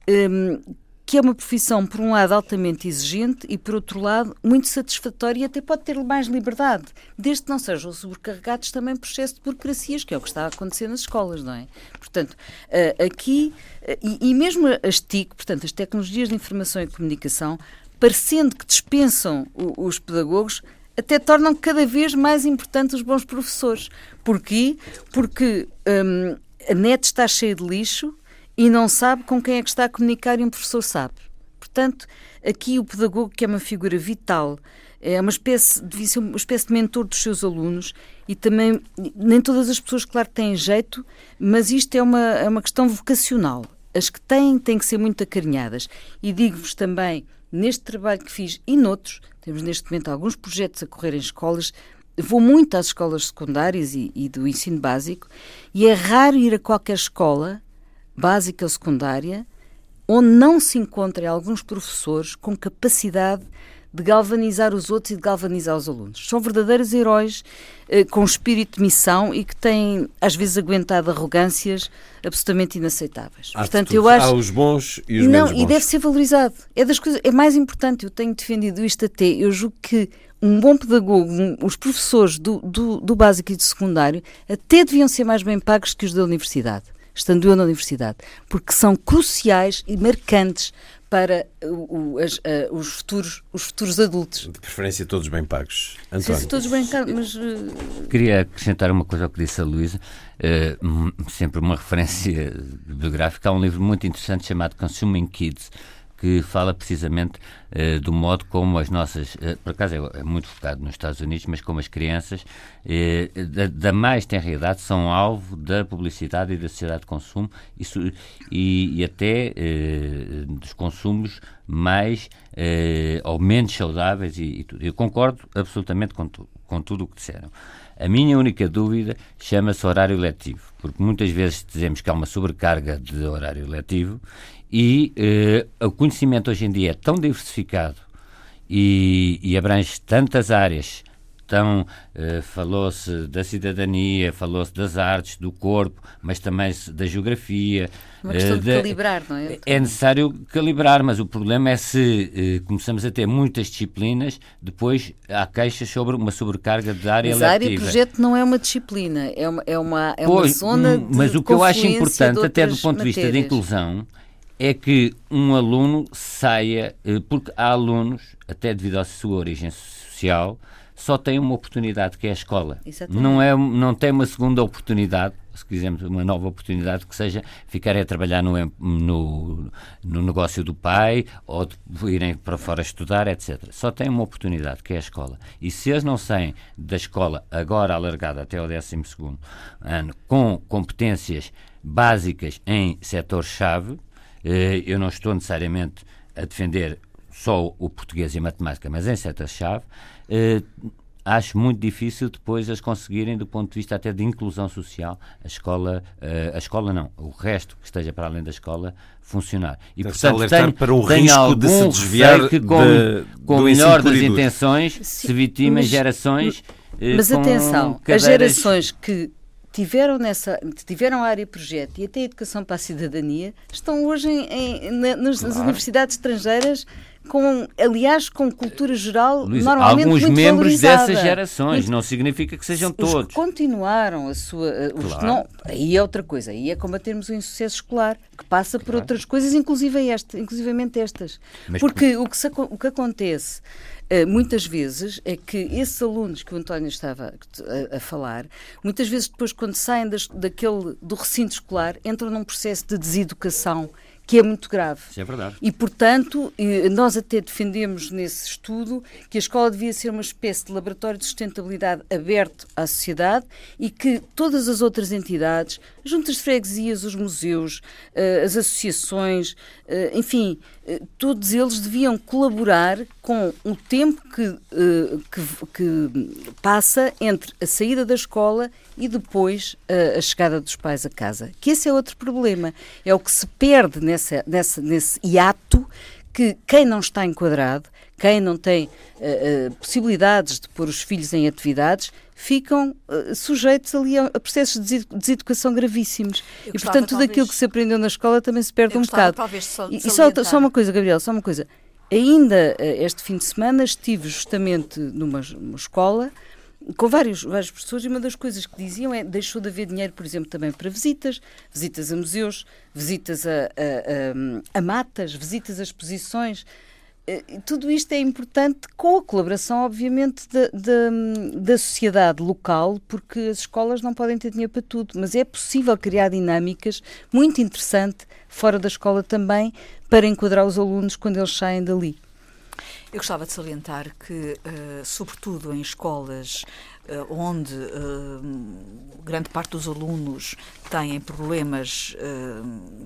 um, ehm, que é uma profissão, por um lado, altamente exigente e, por outro lado, muito satisfatória e até pode ter mais liberdade, desde que não sejam sobrecarregados também por excesso de burocracias, que é o que está a acontecer nas escolas, não é? Portanto, eh, aqui, eh, e mesmo as TIC, portanto, as tecnologias de informação e comunicação, parecendo que dispensam os pedagogos, até tornam cada vez mais importantes os bons professores. Porquê? Porque hum, a net está cheia de lixo, e não sabe com quem é que está a comunicar e um professor sabe. Portanto, aqui o pedagogo, que é uma figura vital, é uma espécie, devia ser uma espécie de mentor dos seus alunos e também, nem todas as pessoas, claro, têm jeito, mas isto é uma, é uma questão vocacional. As que têm, têm que ser muito acarinhadas. E digo-vos também, neste trabalho que fiz e noutros, temos neste momento alguns projetos a correr em escolas, vou muito às escolas secundárias e, e do ensino básico, e é raro ir a qualquer escola básica ou secundária, onde não se encontrem alguns professores com capacidade de galvanizar os outros e de galvanizar os alunos. São verdadeiros heróis eh, com espírito de missão e que têm, às vezes, aguentado arrogâncias absolutamente inaceitáveis. Há Portanto, eu acho... Há os bons e os não, bons. E deve ser valorizado. É das coisas... É mais importante, eu tenho defendido isto até, eu julgo que um bom pedagogo, um, os professores do, do, do básico e do secundário, até deviam ser mais bem pagos que os da universidade estando eu na universidade, porque são cruciais e marcantes para o, o, as, uh, os, futuros, os futuros adultos. De preferência todos bem pagos. António. Sim, todos bem pagos, mas... Uh... Queria acrescentar uma coisa ao que disse a Luísa, uh, sempre uma referência biográfica. Há um livro muito interessante chamado Consuming Kids, que fala precisamente uh, do modo como as nossas, uh, por acaso é, é, muito focado nos Estados Unidos, mas como as crianças uh, da, da, mais tenra idade são alvo da publicidade e da sociedade de consumo isso, e, e, até dos consumos mais ou menos saudáveis e, e, tudo. Eu concordo absolutamente com, tu, com tudo o que disseram. A minha única dúvida chama-se horário letivo, porque muitas vezes dizemos que há uma sobrecarga de horário letivo e uh, o conhecimento hoje em dia é tão diversificado e, e abrange tantas áreas. Então, uh, falou-se da cidadania, falou-se das artes, do corpo, mas também da geografia. Uma questão uh, de, de calibrar, não é? É necessário calibrar, mas o problema é se começamos a ter muitas disciplinas, depois há queixas sobre uma sobrecarga de área mas letiva. Mas área projeto não é uma disciplina, é uma, é uma, é uma zona de Mas o que eu acho importante, até do ponto de vista da inclusão, é que um aluno saia, eh, porque há alunos, até devido à sua origem social, só têm uma oportunidade, que é a escola. Não, é, não tem uma segunda oportunidade, se quisermos, uma nova oportunidade que seja ficarem a trabalhar no, no, no negócio do pai ou irem para fora estudar, etc. Só têm uma oportunidade, que é a escola. E se eles não saem da escola, agora alargada até ao 12 ano, com competências básicas em setor-chave, eu não estou necessariamente a defender só o português e a matemática, mas em setor-chave, eh, acho muito difícil depois as conseguirem do ponto de vista até de inclusão social, a escola, uh, a escola não, o resto que esteja para além da escola funcionar. E Deve portanto tem, para o tem risco de se desviar que com, de, com o melhor das intenções Sim, se vitimem gerações Mas atenção, cadeiras... as gerações que tiveram nessa tiveram a área projeto e até a educação para a cidadania estão hoje em, em, na, nas, claro. universidades estrangeiras com, aliás, com cultura geral Luís, normalmente alguns muito membros dessas gerações, muito, não significa que sejam os todos. Que continuaram a sua. Os claro. não, aí é outra coisa, aí é combatermos o insucesso escolar, que passa claro. por outras coisas, inclusive esta, inclusivamente estas. Mas, Porque o que, se, o que acontece Uh, muitas vezes é que esses alunos que o António estava a, a falar, muitas vezes depois quando saem das, daquele, do recinto escolar, entram num processo de deseducação que é muito grave. Isso é verdade. E, portanto, nós até defendemos nesse estudo que a escola devia ser uma espécie de laboratório de sustentabilidade aberto à sociedade e que todas as outras entidades, juntas de freguesias, os museus, eh, as associações, eh, enfim, eh, todos eles deviam colaborar com o tempo que, que, que passa entre a saída da escola e depois a, chegada dos pais a casa. Que esse é outro problema. É o que se perde nessa, nessa, nesse hiato que quem não está enquadrado, quem não tem uh, uh, possibilidades de pôr os filhos em atividades, ficam uh, sujeitos ali a, processos de deseducação gravíssimos. Eu e, portanto, tudo talvez... aquilo que se aprendeu na escola também se perde um bocado. Talvez só, e, só, só, uma coisa, Gabriel, só uma coisa. Ainda este fim de semana estive justamente numa, numa escola com vários, vários professores, e uma das coisas que diziam é deixou de haver dinheiro, por exemplo, também para visitas, visitas a museus, visitas a, a, a, a matas, visitas a exposições. Eh, tudo isto é importante com a colaboração, obviamente, da, da, da, sociedade local, porque as escolas não podem ter dinheiro para tudo, mas é possível criar dinâmicas muito interessantes fora da escola também para enquadrar os alunos quando eles saem dali. Eu gostava de salientar que, uh, sobretudo em escolas uh, onde uh, grande parte dos alunos têm problemas,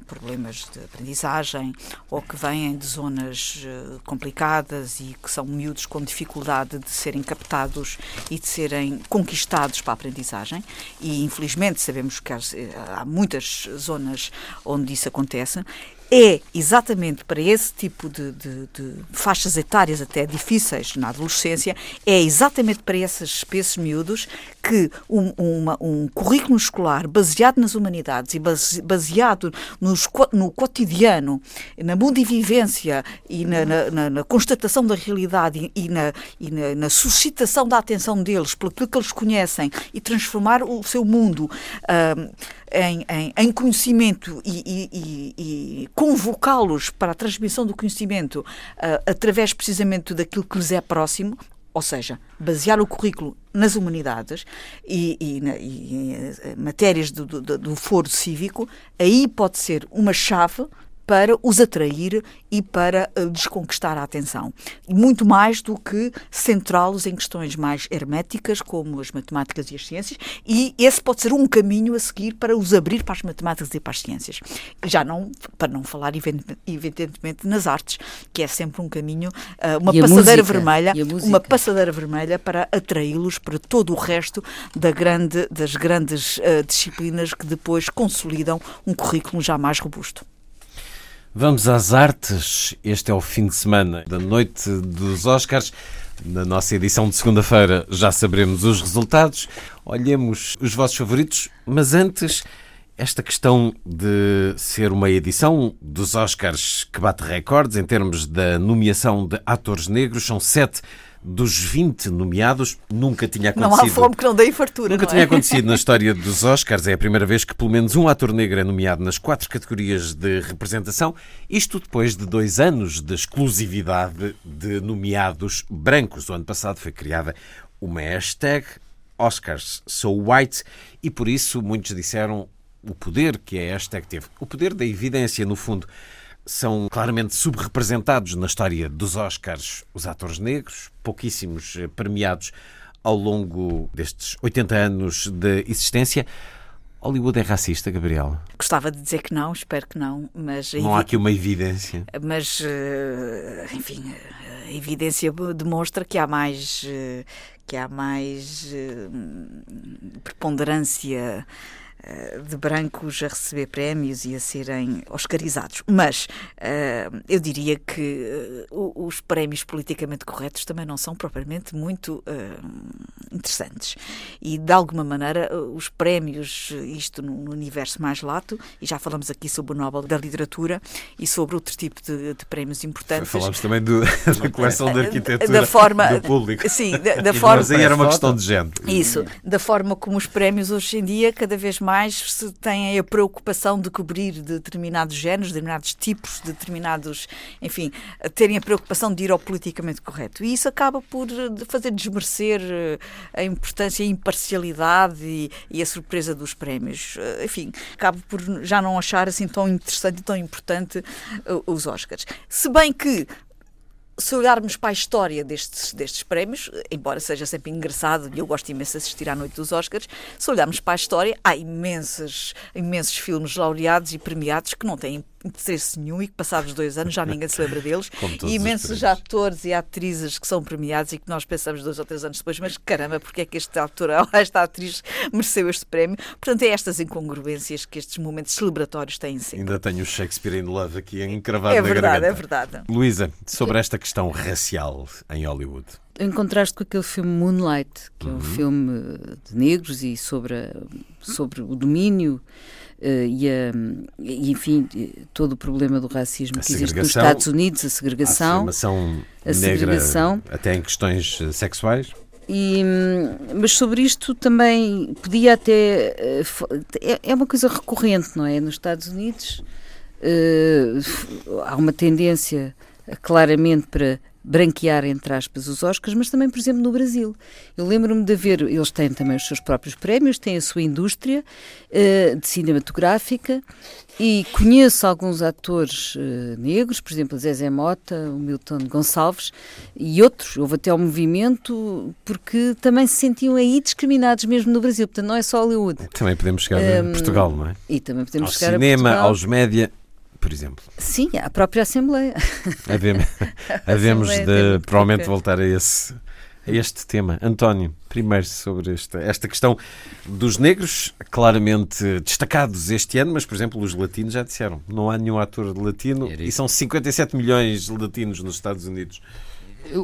problemas de aprendizagem ou que vêm de zonas complicadas e que são miúdos com dificuldade de serem captados e de serem conquistados para a aprendizagem, e infelizmente sabemos que há muitas zonas onde isso acontece, é exatamente para esse tipo de, de, de, faixas etárias até difíceis na adolescência, é exatamente para esses, esses miúdos que um, uma, um currículo escolar baseado nas humanidades e baseado nos, no cotidiano, na mundivivência e na, na, na, na constatação da realidade e, na, e na, suscitação da atenção deles pelo que eles conhecem e transformar o seu mundo uh, em, em, em, conhecimento e, e, e convocá-los para a transmissão do conhecimento uh, através precisamente daquilo que lhes é próximo, ou seja, basear o currículo nas humanidades e, e, e em eh, matérias do, do, do foro cívico, aí pode ser uma chave para os atrair e para uh, desconquistar a atenção. Muito mais do que centrá-los em questões mais herméticas, como as matemáticas e as ciências, e esse pode ser um caminho a seguir para os abrir para as matemáticas e para as ciências. Já não, para não falar, evidentemente, nas artes, que é sempre um caminho, uh, uma e passadeira vermelha, uma passadeira vermelha para atraí-los para todo o resto da grande, das grandes uh, disciplinas que depois consolidam um currículo já mais robusto. Vamos às artes. Este é o fim de semana da noite dos Oscars. Na nossa edição de segunda-feira já saberemos os resultados. Olhemos os vossos favoritos, mas antes, esta questão de ser uma edição dos Oscars que bate recordes em termos da nomeação de atores negros, são sete dos 20 nomeados, nunca tinha acontecido. Não há fome que não dê fartura. Nunca é? tinha acontecido na história dos Oscars. É a primeira vez que pelo menos um ator negro é nomeado nas quatro categorias de representação. Isto depois de dois anos de exclusividade de nomeados brancos. O ano passado foi criada uma hashtag Oscars So White e por isso muitos disseram o poder que a hashtag teve. O poder da evidência, no fundo. São claramente subrepresentados na história dos Oscars os atores negros, pouquíssimos eh, premiados ao longo destes 80 anos de existência. Hollywood é racista, Gabriel? Gostava de dizer que não, espero que não, mas... Não há aqui uma evidência. Mas, eh, enfim, a evidência demonstra que há mais, eh, que há mais eh, preponderância eh, de brancos a receber prémios e a serem oscarizados. Mas uh, eu diria que uh, os prémios politicamente corretos também não são propriamente muito uh, interessantes. E, de alguma maneira, os prémios, isto no, universo mais lato, e já falamos aqui sobre o Nobel da Literatura e sobre outro tipo de, de prémios importantes. Falamos também do, da coleção de arquitetura da forma, do público. Sim, da, da forma... Mas aí era uma questão de gente. Isso, da forma como os prémios hoje em dia, cada vez mais mais se têm a preocupação de cobrir determinados géneros, determinados tipos, determinados, enfim, terem a preocupação de ir ao politicamente correto. E isso acaba por eh, fazer desmerecer eh, a importância a imparcialidade e, e a surpresa dos prémios. Eh, enfim, acabo por já não achar assim tão interessante e tão importante os Oscars. Se bem que se olharmos para a história destes, destes prémios, embora seja sempre engraçado e eu gosto imenso de assistir à noite dos Oscars, se olharmos para a história, há imensos, imensos filmes laureados e premiados que não têm interesse nenhum e que passados dois anos já ninguém se lembra deles. E imensos atores e atrizes que são premiados e que nós pensamos dois ou três anos depois, mas caramba, porque é que este ator ou esta atriz mereceu este prémio? Portanto, é estas incongruências que estes momentos celebratórios têm sempre. Ainda tenho o Shakespeare in Love aqui encravado é na verdade, garganta. É verdade, é verdade. Luísa, sobre esta questão racial em Hollywood. Em contraste com aquele filme Moonlight, que uhum. é um uhum. filme de negros e sobre, a, sobre o domínio e, a, e, enfim, todo o problema do racismo a que existe nos Estados Unidos, a segregação, a, a segregação, até em questões eh, sexuais. E, mas sobre isto também podia até. Eh, é, é uma coisa recorrente, não é? Nos Estados Unidos uh, há uma tendência claramente para branquear, entre aspas, os Oscars, mas também, por exemplo, no Brasil. Eu lembro-me de ver, eles têm também os seus próprios prémios, têm a sua indústria uh, de cinematográfica e conheço alguns atores uh, negros, por exemplo, Zezé Mota, o Milton Gonçalves e outros. Houve até um movimento porque também se sentiam aí discriminados mesmo no Brasil. Portanto, não é só Hollywood. Também podemos chegar um, a Portugal, não é? E também podemos Ao chegar cinema, a Portugal. aos média por exemplo. Sim, a própria Assembleia. Havemos, havemos de provavelmente voltar a esse a este tema. António, primeiro sobre esta, esta questão dos negros, claramente destacados este ano, mas, por exemplo, os latinos já disseram, não há nenhum ator latino e são 57 milhões de latinos nos Estados Unidos.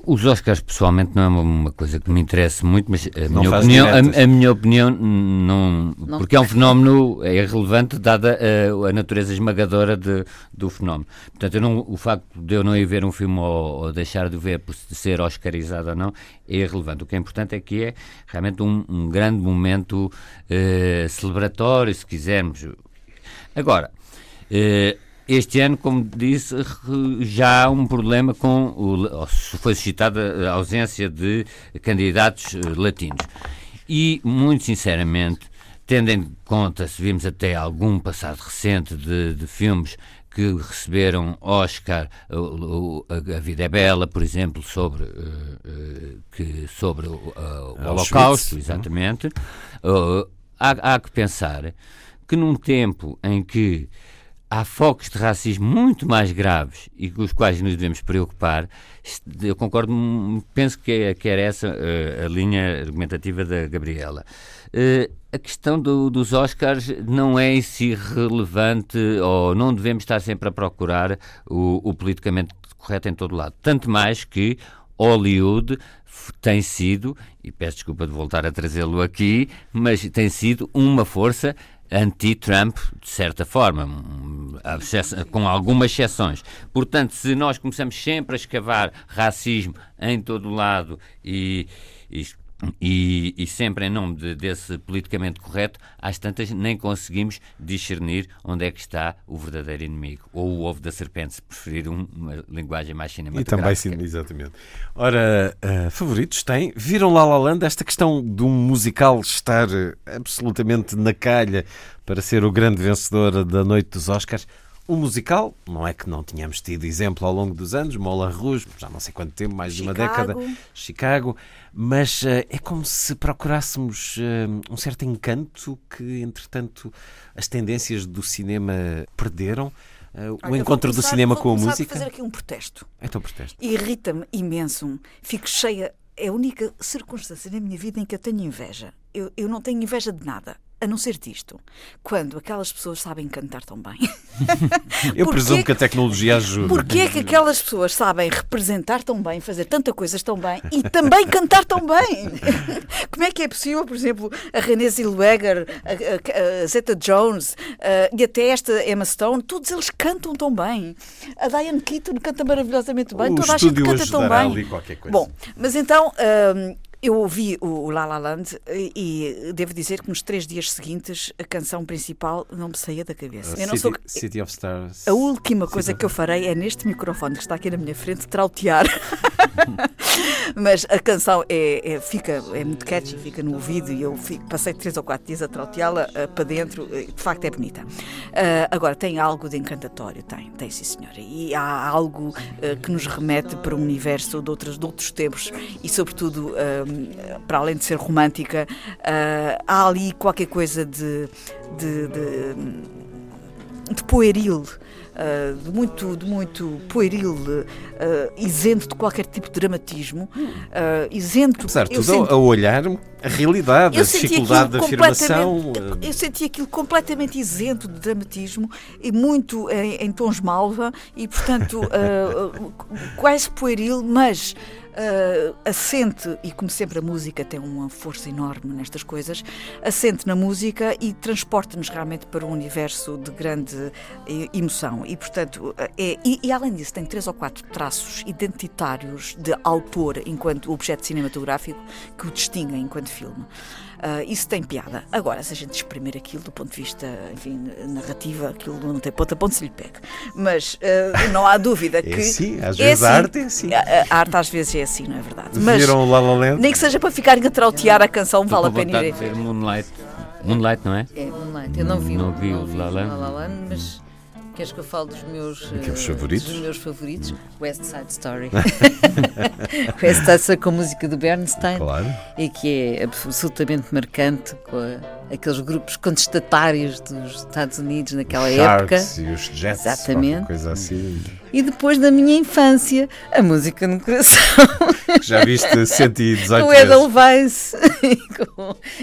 Os Oscars, pessoalmente, não é uma, coisa que me interessa muito, mas a minha, opinião, a, a, minha opinião não, não, Porque é um fenómeno é irrelevante, dada a, a natureza esmagadora de, do fenómeno. Portanto, não, o facto de eu não ir ver um filme ou, ou, deixar de ver por ser oscarizado ou não é irrelevante. O que é importante é que é realmente um, um grande momento eh, celebratório, se quisermos. Agora. Eh, este ano, como disse, já há um problema com o, foi suscitada a ausência de candidatos eh, latinos. E, muito sinceramente, tendo em conta, se vimos até algum passado recente de, de filmes que receberam Oscar, A Vida é Bela, por exemplo, sobre, uh, uh, que, sobre o, o Holocausto, Schmitz, exatamente, há, há que pensar que num tempo em que há focos de racismo muito mais graves e com os quais nos devemos preocupar. Eu concordo, penso que, é, que era essa uh, a linha argumentativa da Gabriela. Uh, a questão do, dos Oscars não é em si relevante ou não devemos estar sempre a procurar o, o politicamente correto em todo lado. Tanto mais que Hollywood tem sido, e peço desculpa de voltar a trazê-lo aqui, mas tem sido uma força anti-Trump, de certa forma, com algumas exceções. Portanto, se nós começamos sempre a escavar racismo em todo lado e, e E, e, sempre em nome de, desse politicamente correto, às tantas nem conseguimos discernir onde é que está o verdadeiro inimigo, ou o ovo da serpente, se preferir um, uma linguagem mais cinematográfica. E também, sim, exatamente. Ora, uh, favoritos têm? Viram La La Land? Esta questão de um musical estar absolutamente na calha para ser o grande vencedor da noite dos Oscars o musical, não é que não tínhamos tido exemplo ao longo dos anos, Moulin Rouge, já não sei quanto tempo, mais de uma década, Chicago, mas uh, é como se procurássemos uh, um certo encanto que, entretanto, as tendências do cinema perderam. Uh, o encontro começar, do cinema com a música. fazer aqui um protesto. Então, protesto. Irrita-me imenso. Fico cheia. É a única circunstância na minha vida em que eu tenho inveja. Eu, eu não tenho inveja de nada a não ser disto, quando aquelas pessoas sabem cantar tão bem. Eu presumo que a tecnologia ajuda. Porquê é que aquelas pessoas sabem representar tão bem, fazer tanta coisas tão bem e também cantar tão bem? Como é que é possível, por exemplo, a Renée Zellweger, a, a, a Zeta Jones a, e até esta Emma Stone, todos eles cantam tão bem. A Diane Keaton canta maravilhosamente bem, o toda a gente canta tão bem. Bom, mas então hum, eu ouvi o La La Land e devo dizer que nos três dias seguintes a canção principal não me saía da cabeça. Uh, City, sou... City, of Stars. A última coisa City que eu farei é neste microfone que está aqui na minha frente trautear. Mas a canção é, é, fica, é muito catchy, fica no ouvido e eu fico, passei três ou quatro dias a trauteá-la uh, para dentro. de facto é bonita. Agora, tem algo de encantatório, tem, tem sim senhora. E há algo que nos remete para um universo de outros, de outros tempos e sobretudo para além de ser romântica, uh, há ali qualquer coisa de, de, de, de pueril. Uh, de muito, de muito pueril, uh, isento de qualquer tipo de dramatismo, uh, isento. Apesar de tudo, senti... a olhar a realidade, eu a dificuldade da afirmação. Eu senti aquilo completamente isento de dramatismo e muito em, em tons malva e, portanto, quase pueril, mas uh, assente, e como sempre a música tem uma força enorme nestas coisas, assente na música e transporta-nos realmente para um universo de grande eh, emoção. E, portanto, é, e, e, além disso, tem três ou quatro traços identitários de autor enquanto objeto cinematográfico que o distinguem enquanto filme. Uh, isso tem piada. Agora, se a gente exprimir aquilo do ponto de vista, enfim, narrativa, aquilo não tem ponta ponto se lhe pega. Mas uh, não há dúvida é que. É assim, às vezes é assim. a arte é assim. A, a, arte às vezes é assim, não é verdade? Mas Viram La La Land? nem que seja para ficarem a trautear a canção, Estou vale a pena ir. ver Moonlight. Moonlight, não é? É, Moonlight. Eu não vi, não vi, não vi La La Land, mas Queres que eu fale dos meus, uh, favoritos? Dos meus favoritos? West Side Story. West Side Story com a música do Bernstein. Claro. E que é absolutamente marcante com a, aqueles grupos contestatários dos Estados Unidos naquela Sharks época. E os Jets, Exatamente. coisa assim. E depois da minha infância, a música no coração. Já viste 118 Com o Edelweiss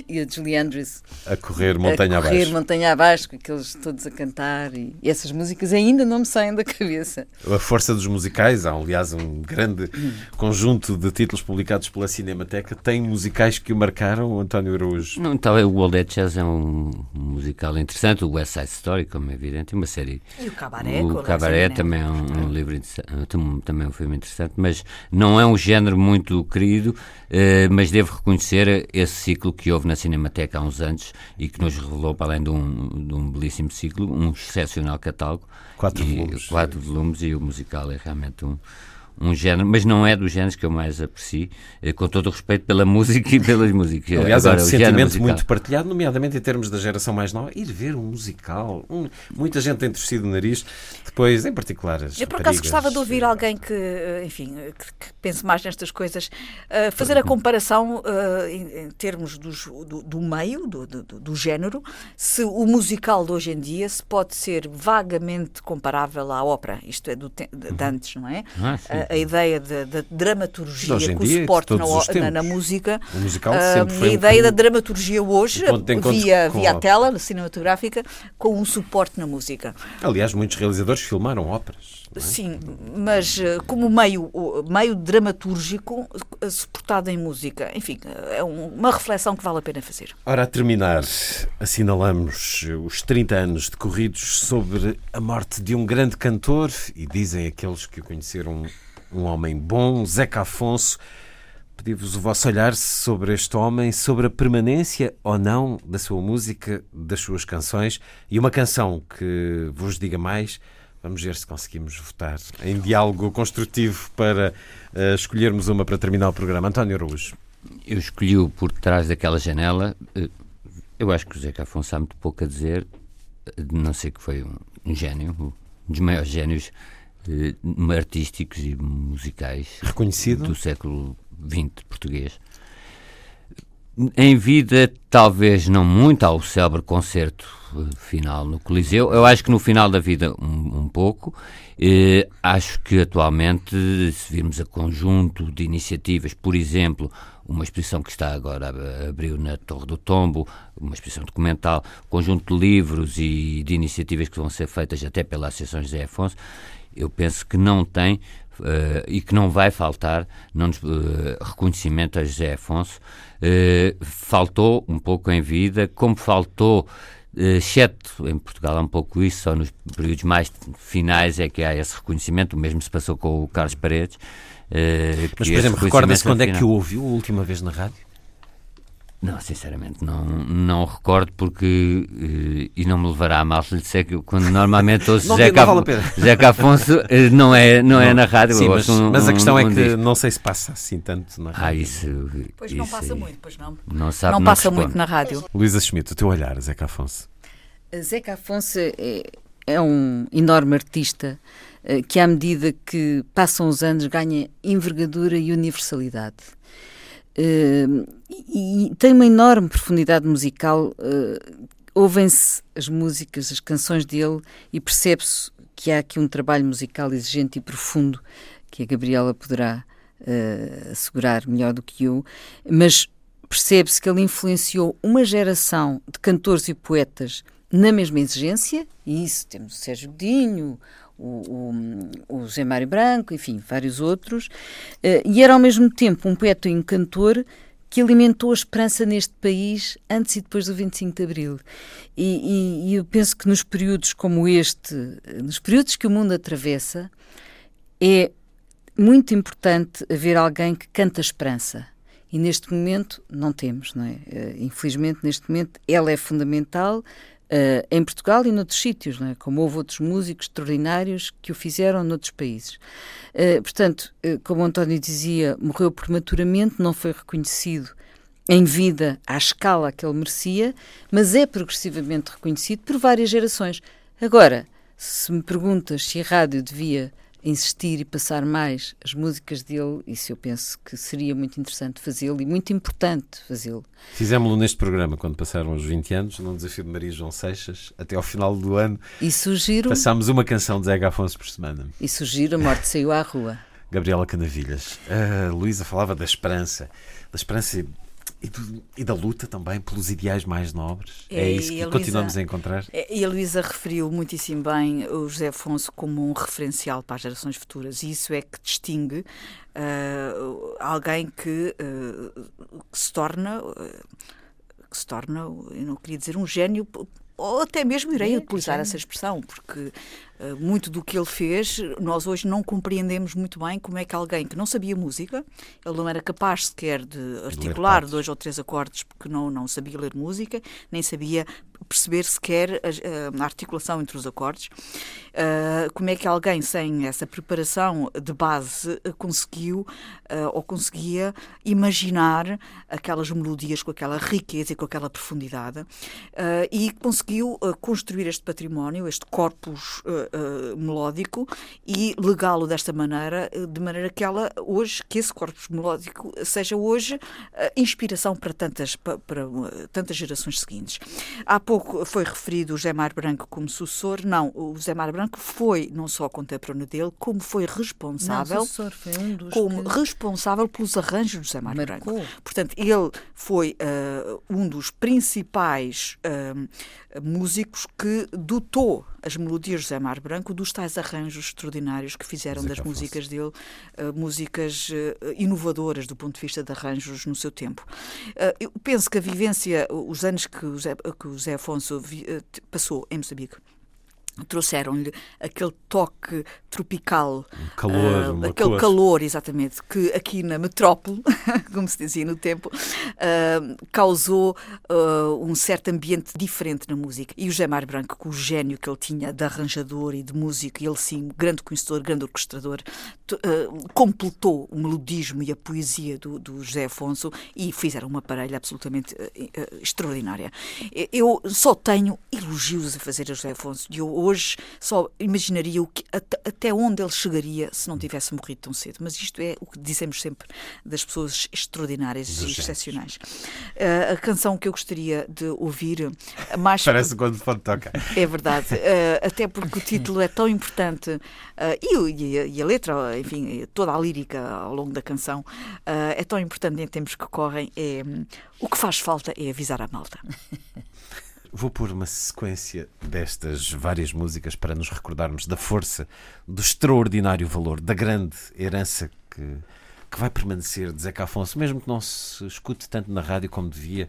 e a Julie Andrews. A correr montanha a correr abaixo. montanha abaixo, com aqueles todos a cantar. E, e, essas músicas ainda não me saem da cabeça. A força dos musicais, há aliás um grande conjunto de títulos publicados pela Cinemateca. Tem musicais que o marcaram, António Araújo? Não, então, o Old Dead Jazz é um musical interessante, o West Side Story, como é evidente, uma série. E o Cabaré, o Cabaré também é um um livro também é um filme interessante, mas não é um género muito querido, eh, mas devo reconhecer esse ciclo que houve na Cinemateca há uns anos e que nos revelou, para além de um, de um belíssimo ciclo, um excepcional catálogo. Quatro e, volumes. Quatro volumes e o musical é realmente um um género, mas não é dos géneros que eu mais aprecio, eh, com todo o respeito pela música e pelas músicas. Aliás, Agora, é um sentimento muito partilhado, nomeadamente em termos da geração mais nova, ir ver um musical. Um, muita gente tem torcido o nariz, depois, em particular, as Eu, por acaso, gostava de ouvir alguém que, eh, enfim, que, que pense mais nestas coisas, uh, fazer a comparação uh, em, em, termos dos, do, do, meio, do, do, do, género, se o musical de hoje em dia se pode ser vagamente comparável à ópera, isto é, do, de, de antes, não é? Ah, a, ideia da dramaturgia com suporte na, na, na, música. O musical sempre foi a ideia um... da dramaturgia hoje, via, via a tela cinematográfica, com um suporte na música. Aliás, muitos realizadores filmaram óperas. É? Sim, mas eh, como meio, meio dramatúrgico eh, suportado em música. Enfim, é uma reflexão que vale a pena fazer. Ora, a terminar, assinalamos os 30 anos decorridos sobre a morte de um grande cantor e dizem aqueles que o conheceram um homem bom, Zeca Afonso. Pedi-vos o vosso olhar sobre este homem, sobre a permanência ou não da sua música, das suas canções e uma canção que vos diga mais. Vamos ver se conseguimos votar em diálogo construtivo para uh, escolhermos uma para terminar o programa. António Araújo. Eu escolhi o Por Trás daquela Janela. Eh, eu acho que o Zeca Afonso há muito pouco a dizer, não sei que foi um gênio, um dos maiores génios eh, artísticos e musicais reconhecido do século XX português. Em vida, talvez não muito, ao célebre concerto eh, final no Coliseu. Eu acho que no final da vida, um, um pouco. Eh, acho que atualmente, se virmos a conjunto de iniciativas, por exemplo, uma exposição que está agora abriu na Torre do Tombo, uma exposição documental, conjunto de livros e de iniciativas que vão ser feitas até pela Associação José Afonso, eu penso que não tem Uh, e que não vai faltar não, uh, reconhecimento a José Afonso. Uh, faltou um pouco em vida, como faltou, exceto em Portugal, é um pouco isso, só nos períodos mais finais é que há esse reconhecimento. O mesmo se passou com o Carlos Paredes. Mas, por exemplo, recorda-se quando é que o ouviu a última vez na rádio? Não, sinceramente, não, não recordo porque. Uh, e não me levará a mal se lhe disser que quando normalmente ouço Zeca, vale Zeca Afonso uh, não, é, não, não, é na rádio. Sim, mas, um, mas, a questão um, é que não sei se passa assim tanto na rádio. Ah, isso. Pois isso, não passa muito, pois não. Não, sabe, não, não passa responde. muito na rádio. Luísa Schmidt, o teu olhar, Zeca Afonso. Zeca Afonso é, é um enorme artista eh, que, à medida que passam os anos, ganha envergadura e universalidade. Uh, e, tem uma enorme profundidade musical. Uh, Ouvem-se as músicas, as canções dele e percebe-se que há aqui um trabalho musical exigente e profundo que a Gabriela poderá uh, assegurar melhor do que eu, mas percebe-se que ele influenciou uma geração de cantores e poetas na mesma exigência, e isso temos o Sérgio Godinho, o, o, o Zé Mário Branco, enfim, vários outros, uh, e era ao mesmo tempo um poeta e um cantor que alimentou a esperança neste país antes e depois do 25 de Abril. E, e, e, eu penso que nos períodos como este, nos períodos que o mundo atravessa, é muito importante haver alguém que canta a esperança. E neste momento não temos, não é? Uh, infelizmente, neste momento, ela é fundamental Uh, em Portugal e noutros sítios, é? como houve outros músicos extraordinários que o fizeram noutros países. Uh, portanto, uh, como o António dizia, morreu prematuramente, não foi reconhecido em vida à escala que ele merecia, mas é progressivamente reconhecido por várias gerações. Agora, se me perguntas se a rádio devia insistir e passar mais as músicas dele, isso eu penso que seria muito interessante fazê-lo e muito importante fazê-lo. Fizemos-lo neste programa quando passaram os 20 anos, num desafio de Maria João Seixas, até ao final do ano. E sugiro. Passámos uma canção de Zé Afonso por semana. E sugiro A Morte Saiu à Rua. Gabriela Canavilhas. A Luísa falava da esperança, da esperança e, do, e, da luta também pelos ideais mais nobres. É, é isso que a continuamos a encontrar. É, e a Luísa referiu muitíssimo bem o José Afonso como um referencial para as gerações futuras. E isso é que distingue uh, alguém que, uh, que, se torna. Uh, que se torna, eu não queria dizer um gênio, ou até mesmo irei é, utilizar essa expressão, porque muito do que ele fez, nós hoje não compreendemos muito bem como é que alguém que não sabia música, ele não era capaz sequer de articular dois ou três acordes porque não, não sabia ler música, nem sabia perceber sequer a, a articulação entre os acordes. Uh, como é que alguém sem essa preparação de base conseguiu uh, ou conseguia imaginar aquelas melodias com aquela riqueza e com aquela profundidade? Uh, e conseguiu construir este património, este corpus melódico e legá-lo desta maneira, de maneira que ela hoje, que esse corpus melódico seja hoje inspiração para tantas, para, para tantas gerações seguintes. Há pouco pouco foi referido o José Mar Branco como sucessor. Não, o José Mar Branco foi não só contemporâneo dele, como foi responsável. Não, sucessor, foi um dos como que... responsável pelos arranjos do José Mar Branco. Portanto, ele foi uh, um dos principais uh, músicos que dotou as melodias de José Mar Branco dos tais arranjos extraordinários que fizeram das músicas dele uh, músicas uh, inovadoras do ponto de vista de arranjos no seu tempo. Uh, eu penso que a vivência, os anos que o José, que o Afonso vi, passou em Moçambique, trouxeram-lhe aquele toque tropical, um calor, uh, aquele cor. calor, exatamente, que aqui na metrópole, como se dizia no tempo, uh, causou uh, um certo ambiente diferente na música. E o Mário Branco, com o gênio que ele tinha de arranjador e de músico, ele sim, grande conhecedor, grande orquestrador, completou o melodismo e a poesia do, do José Afonso e fizeram uma parelha absolutamente extraordinária. Eu só tenho elogios a fazer a José Afonso e eu hoje só imaginaria o que, até onde ele chegaria se não tivesse morrido tão cedo. Mas isto é o que dizemos sempre das pessoas extraordinárias Dos e excepcionais. Uh, a canção que eu gostaria de ouvir mais. Parece quando pode tocar. É verdade. Uh, até porque o título é tão importante uh, e, e, a, letra, enfim, toda a lírica ao longo da canção é tão importante em tempos que correm. É, o que faz falta é avisar a malta. Vou pôr uma sequência destas várias músicas para nos recordarmos da força, do extraordinário valor, da grande herança que, que vai permanecer de Zeca Afonso, mesmo que não se escute tanto na rádio como devia.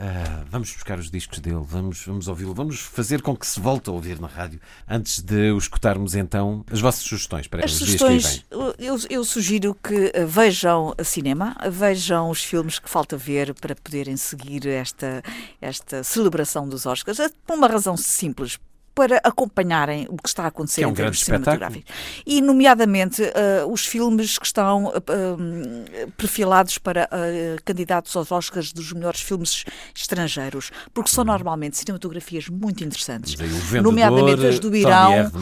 Uh, vamos buscar os discos dele, vamos, vamos ouvi-lo, vamos fazer com que se volte a ouvir na rádio. Antes de o escutarmos, então, as vossas sugestões para as sugestões, eu, eu, sugiro que eh, vejam cinema, vejam os filmes que falta ver para poderem seguir esta, esta celebração dos Oscars, por uma razão simples para acompanharem o que está a acontecer é um em termos cinematográficos. E, nomeadamente, uh, os filmes que estão uh, perfilados para uh, candidatos aos Oscars dos melhores filmes estrangeiros, porque são normalmente cinematografias muito interessantes. Vendedor, nomeadamente as do Irão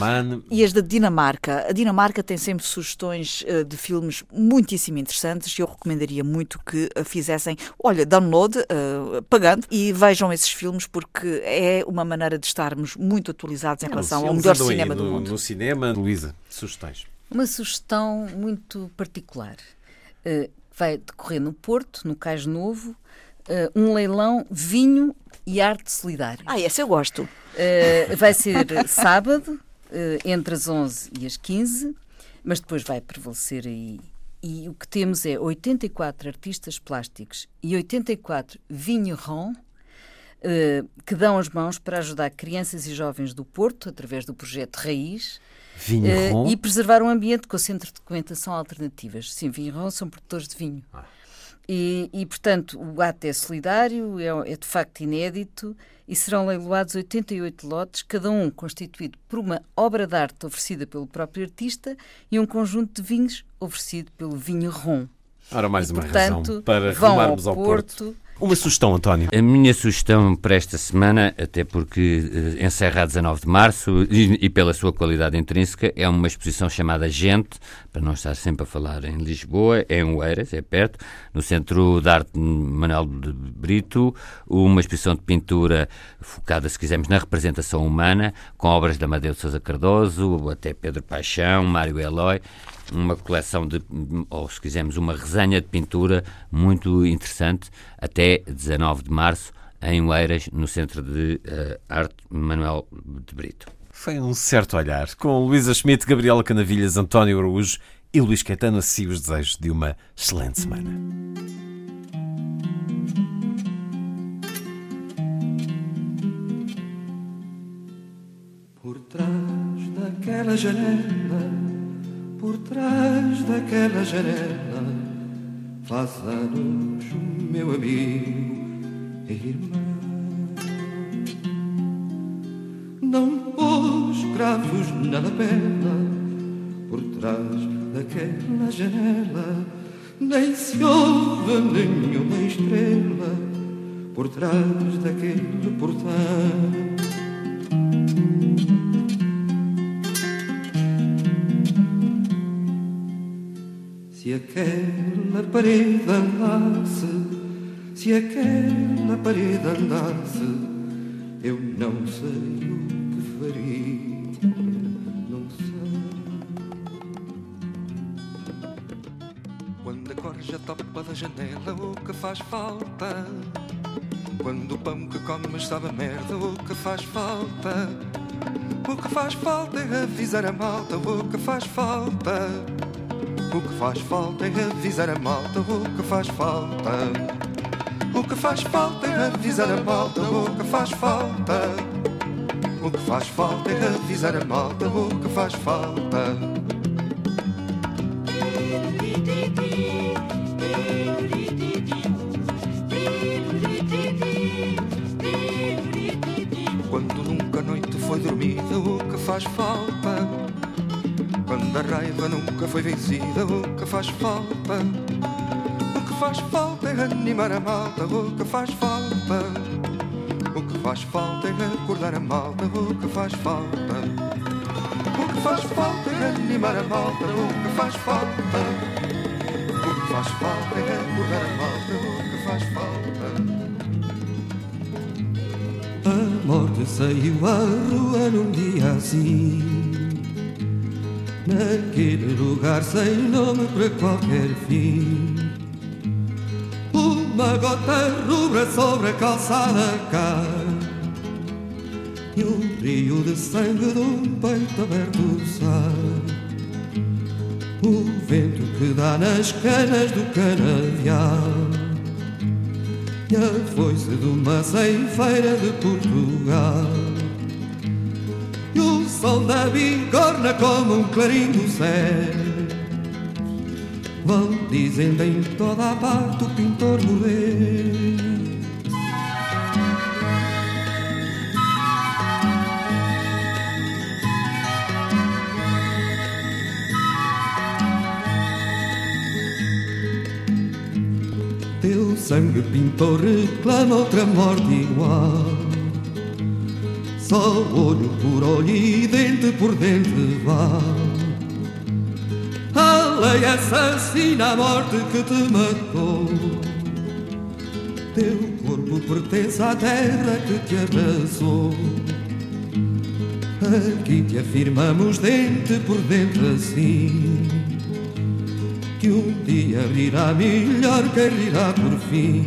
e as da Dinamarca. A Dinamarca tem sempre sugestões de filmes muitíssimo interessantes e eu recomendaria muito que fizessem, olha, download, pagando, e vejam esses filmes porque é uma maneira de estarmos muito atualizados em relação ao melhor cinema do mundo. No cinema, Luísa, sugestões. Uma sugestão muito particular. Uh, vai decorrer no Porto, no Cais Novo, uh, um leilão vinho e arte solidária. Ah, esse eu gosto. Uh, vai ser sábado, entre as 11 e as 15, mas depois vai prevalecer aí. E o que temos é 84 artistas plásticos e 84 vignerons eh, que dão as mãos para ajudar crianças e jovens do Porto, através do projeto Raiz, uh, e preservar um ambiente com o Centro de Documentação Alternativas. Sim, Vinheron são produtores de vinho. Ah. E, e, portanto, o ato é solidário, é, é, de facto inédito e serão leiloados 88 lotes, cada um constituído por uma obra de arte oferecida pelo próprio artista e um conjunto de vinhos oferecido pelo Vinho Ron. Ora, mais e, uma portanto, razão para rumarmos ao, ao Porto, Porto uma sugestão, António. A minha sugestão para esta semana, até porque uh, encerra a 19 de março e, e, pela sua qualidade intrínseca, é uma exposição chamada Gente, para não estar sempre a falar em Lisboa, é em Oeiras, é perto, no Centro de Arte Manuel de Brito, uma exposição de pintura focada, se quisermos, na representação humana, com obras de Amadeu de Sousa Cardoso, até Pedro Paixão, Mário Eloy, uma coleção de, ou se quisermos, uma resenha de pintura muito interessante até 19 de março em Oeiras, no Centro de uh, Arte Manuel de Brito. Foi um certo olhar, com Luísa Schmidt, Gabriela Canavilhas, António Araújo e Luís Caetano, assim os desejos de uma excelente semana. Por trás daquela janela por trás daquela janela faz anos, meu amigo e irmão. Não pôs cravos na lapela por trás daquela janela, nem se ouve nenhuma estrela por trás daquele portão. Se aquela parede andasse, se aquela parede andasse, eu não sei o que faria, não sei. Quando a corja topa da janela, o que faz falta? Quando o pão que comes sabe a merda, o que faz falta? O que faz falta é avisar a malta, o que faz falta? O que faz falta é avisar a malta o que faz falta. O que faz falta é avisar a malta o que faz falta. O que faz falta é avisar a malta o que faz falta. Quando nunca a noite foi dormida, o que faz falta? Raiva nunca foi vencida, o que faz falta? O que faz falta é animar a malta, o que faz falta? O que faz falta é acordar a malta, o que faz falta? O que faz falta é animar a malta, o que faz falta? O que faz falta é acordar a malta, o que faz falta? A morte saiu à rua num dia assim Naquele lugar sem nome para qualquer fim. Uma gota rubra sobre a calçada cai E um rio de sangue de um peito aberto sai. O vento que dá nas canas do canavial. E a foice de uma ceifeira de Portugal. Sol da bigorna como um clarim do céu. Vão dizendo em toda a parte o pintor morreu. Teu sangue pintor reclama outra morte igual Só olho por olho e dente por dente vá A lei assassina a morte que te matou. Teu corpo pertence à terra que te abraçou Aqui te afirmamos dente por dente assim que um dia rirá melhor que rirá por fim.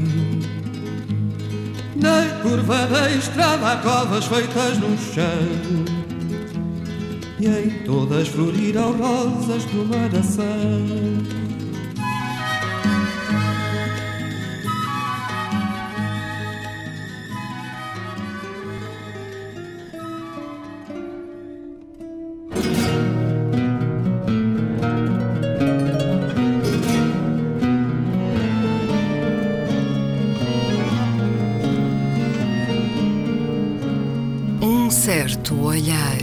Na curva da estrada há covas feitas no chão. E em todas florirão rosas do maração Um certo olhar.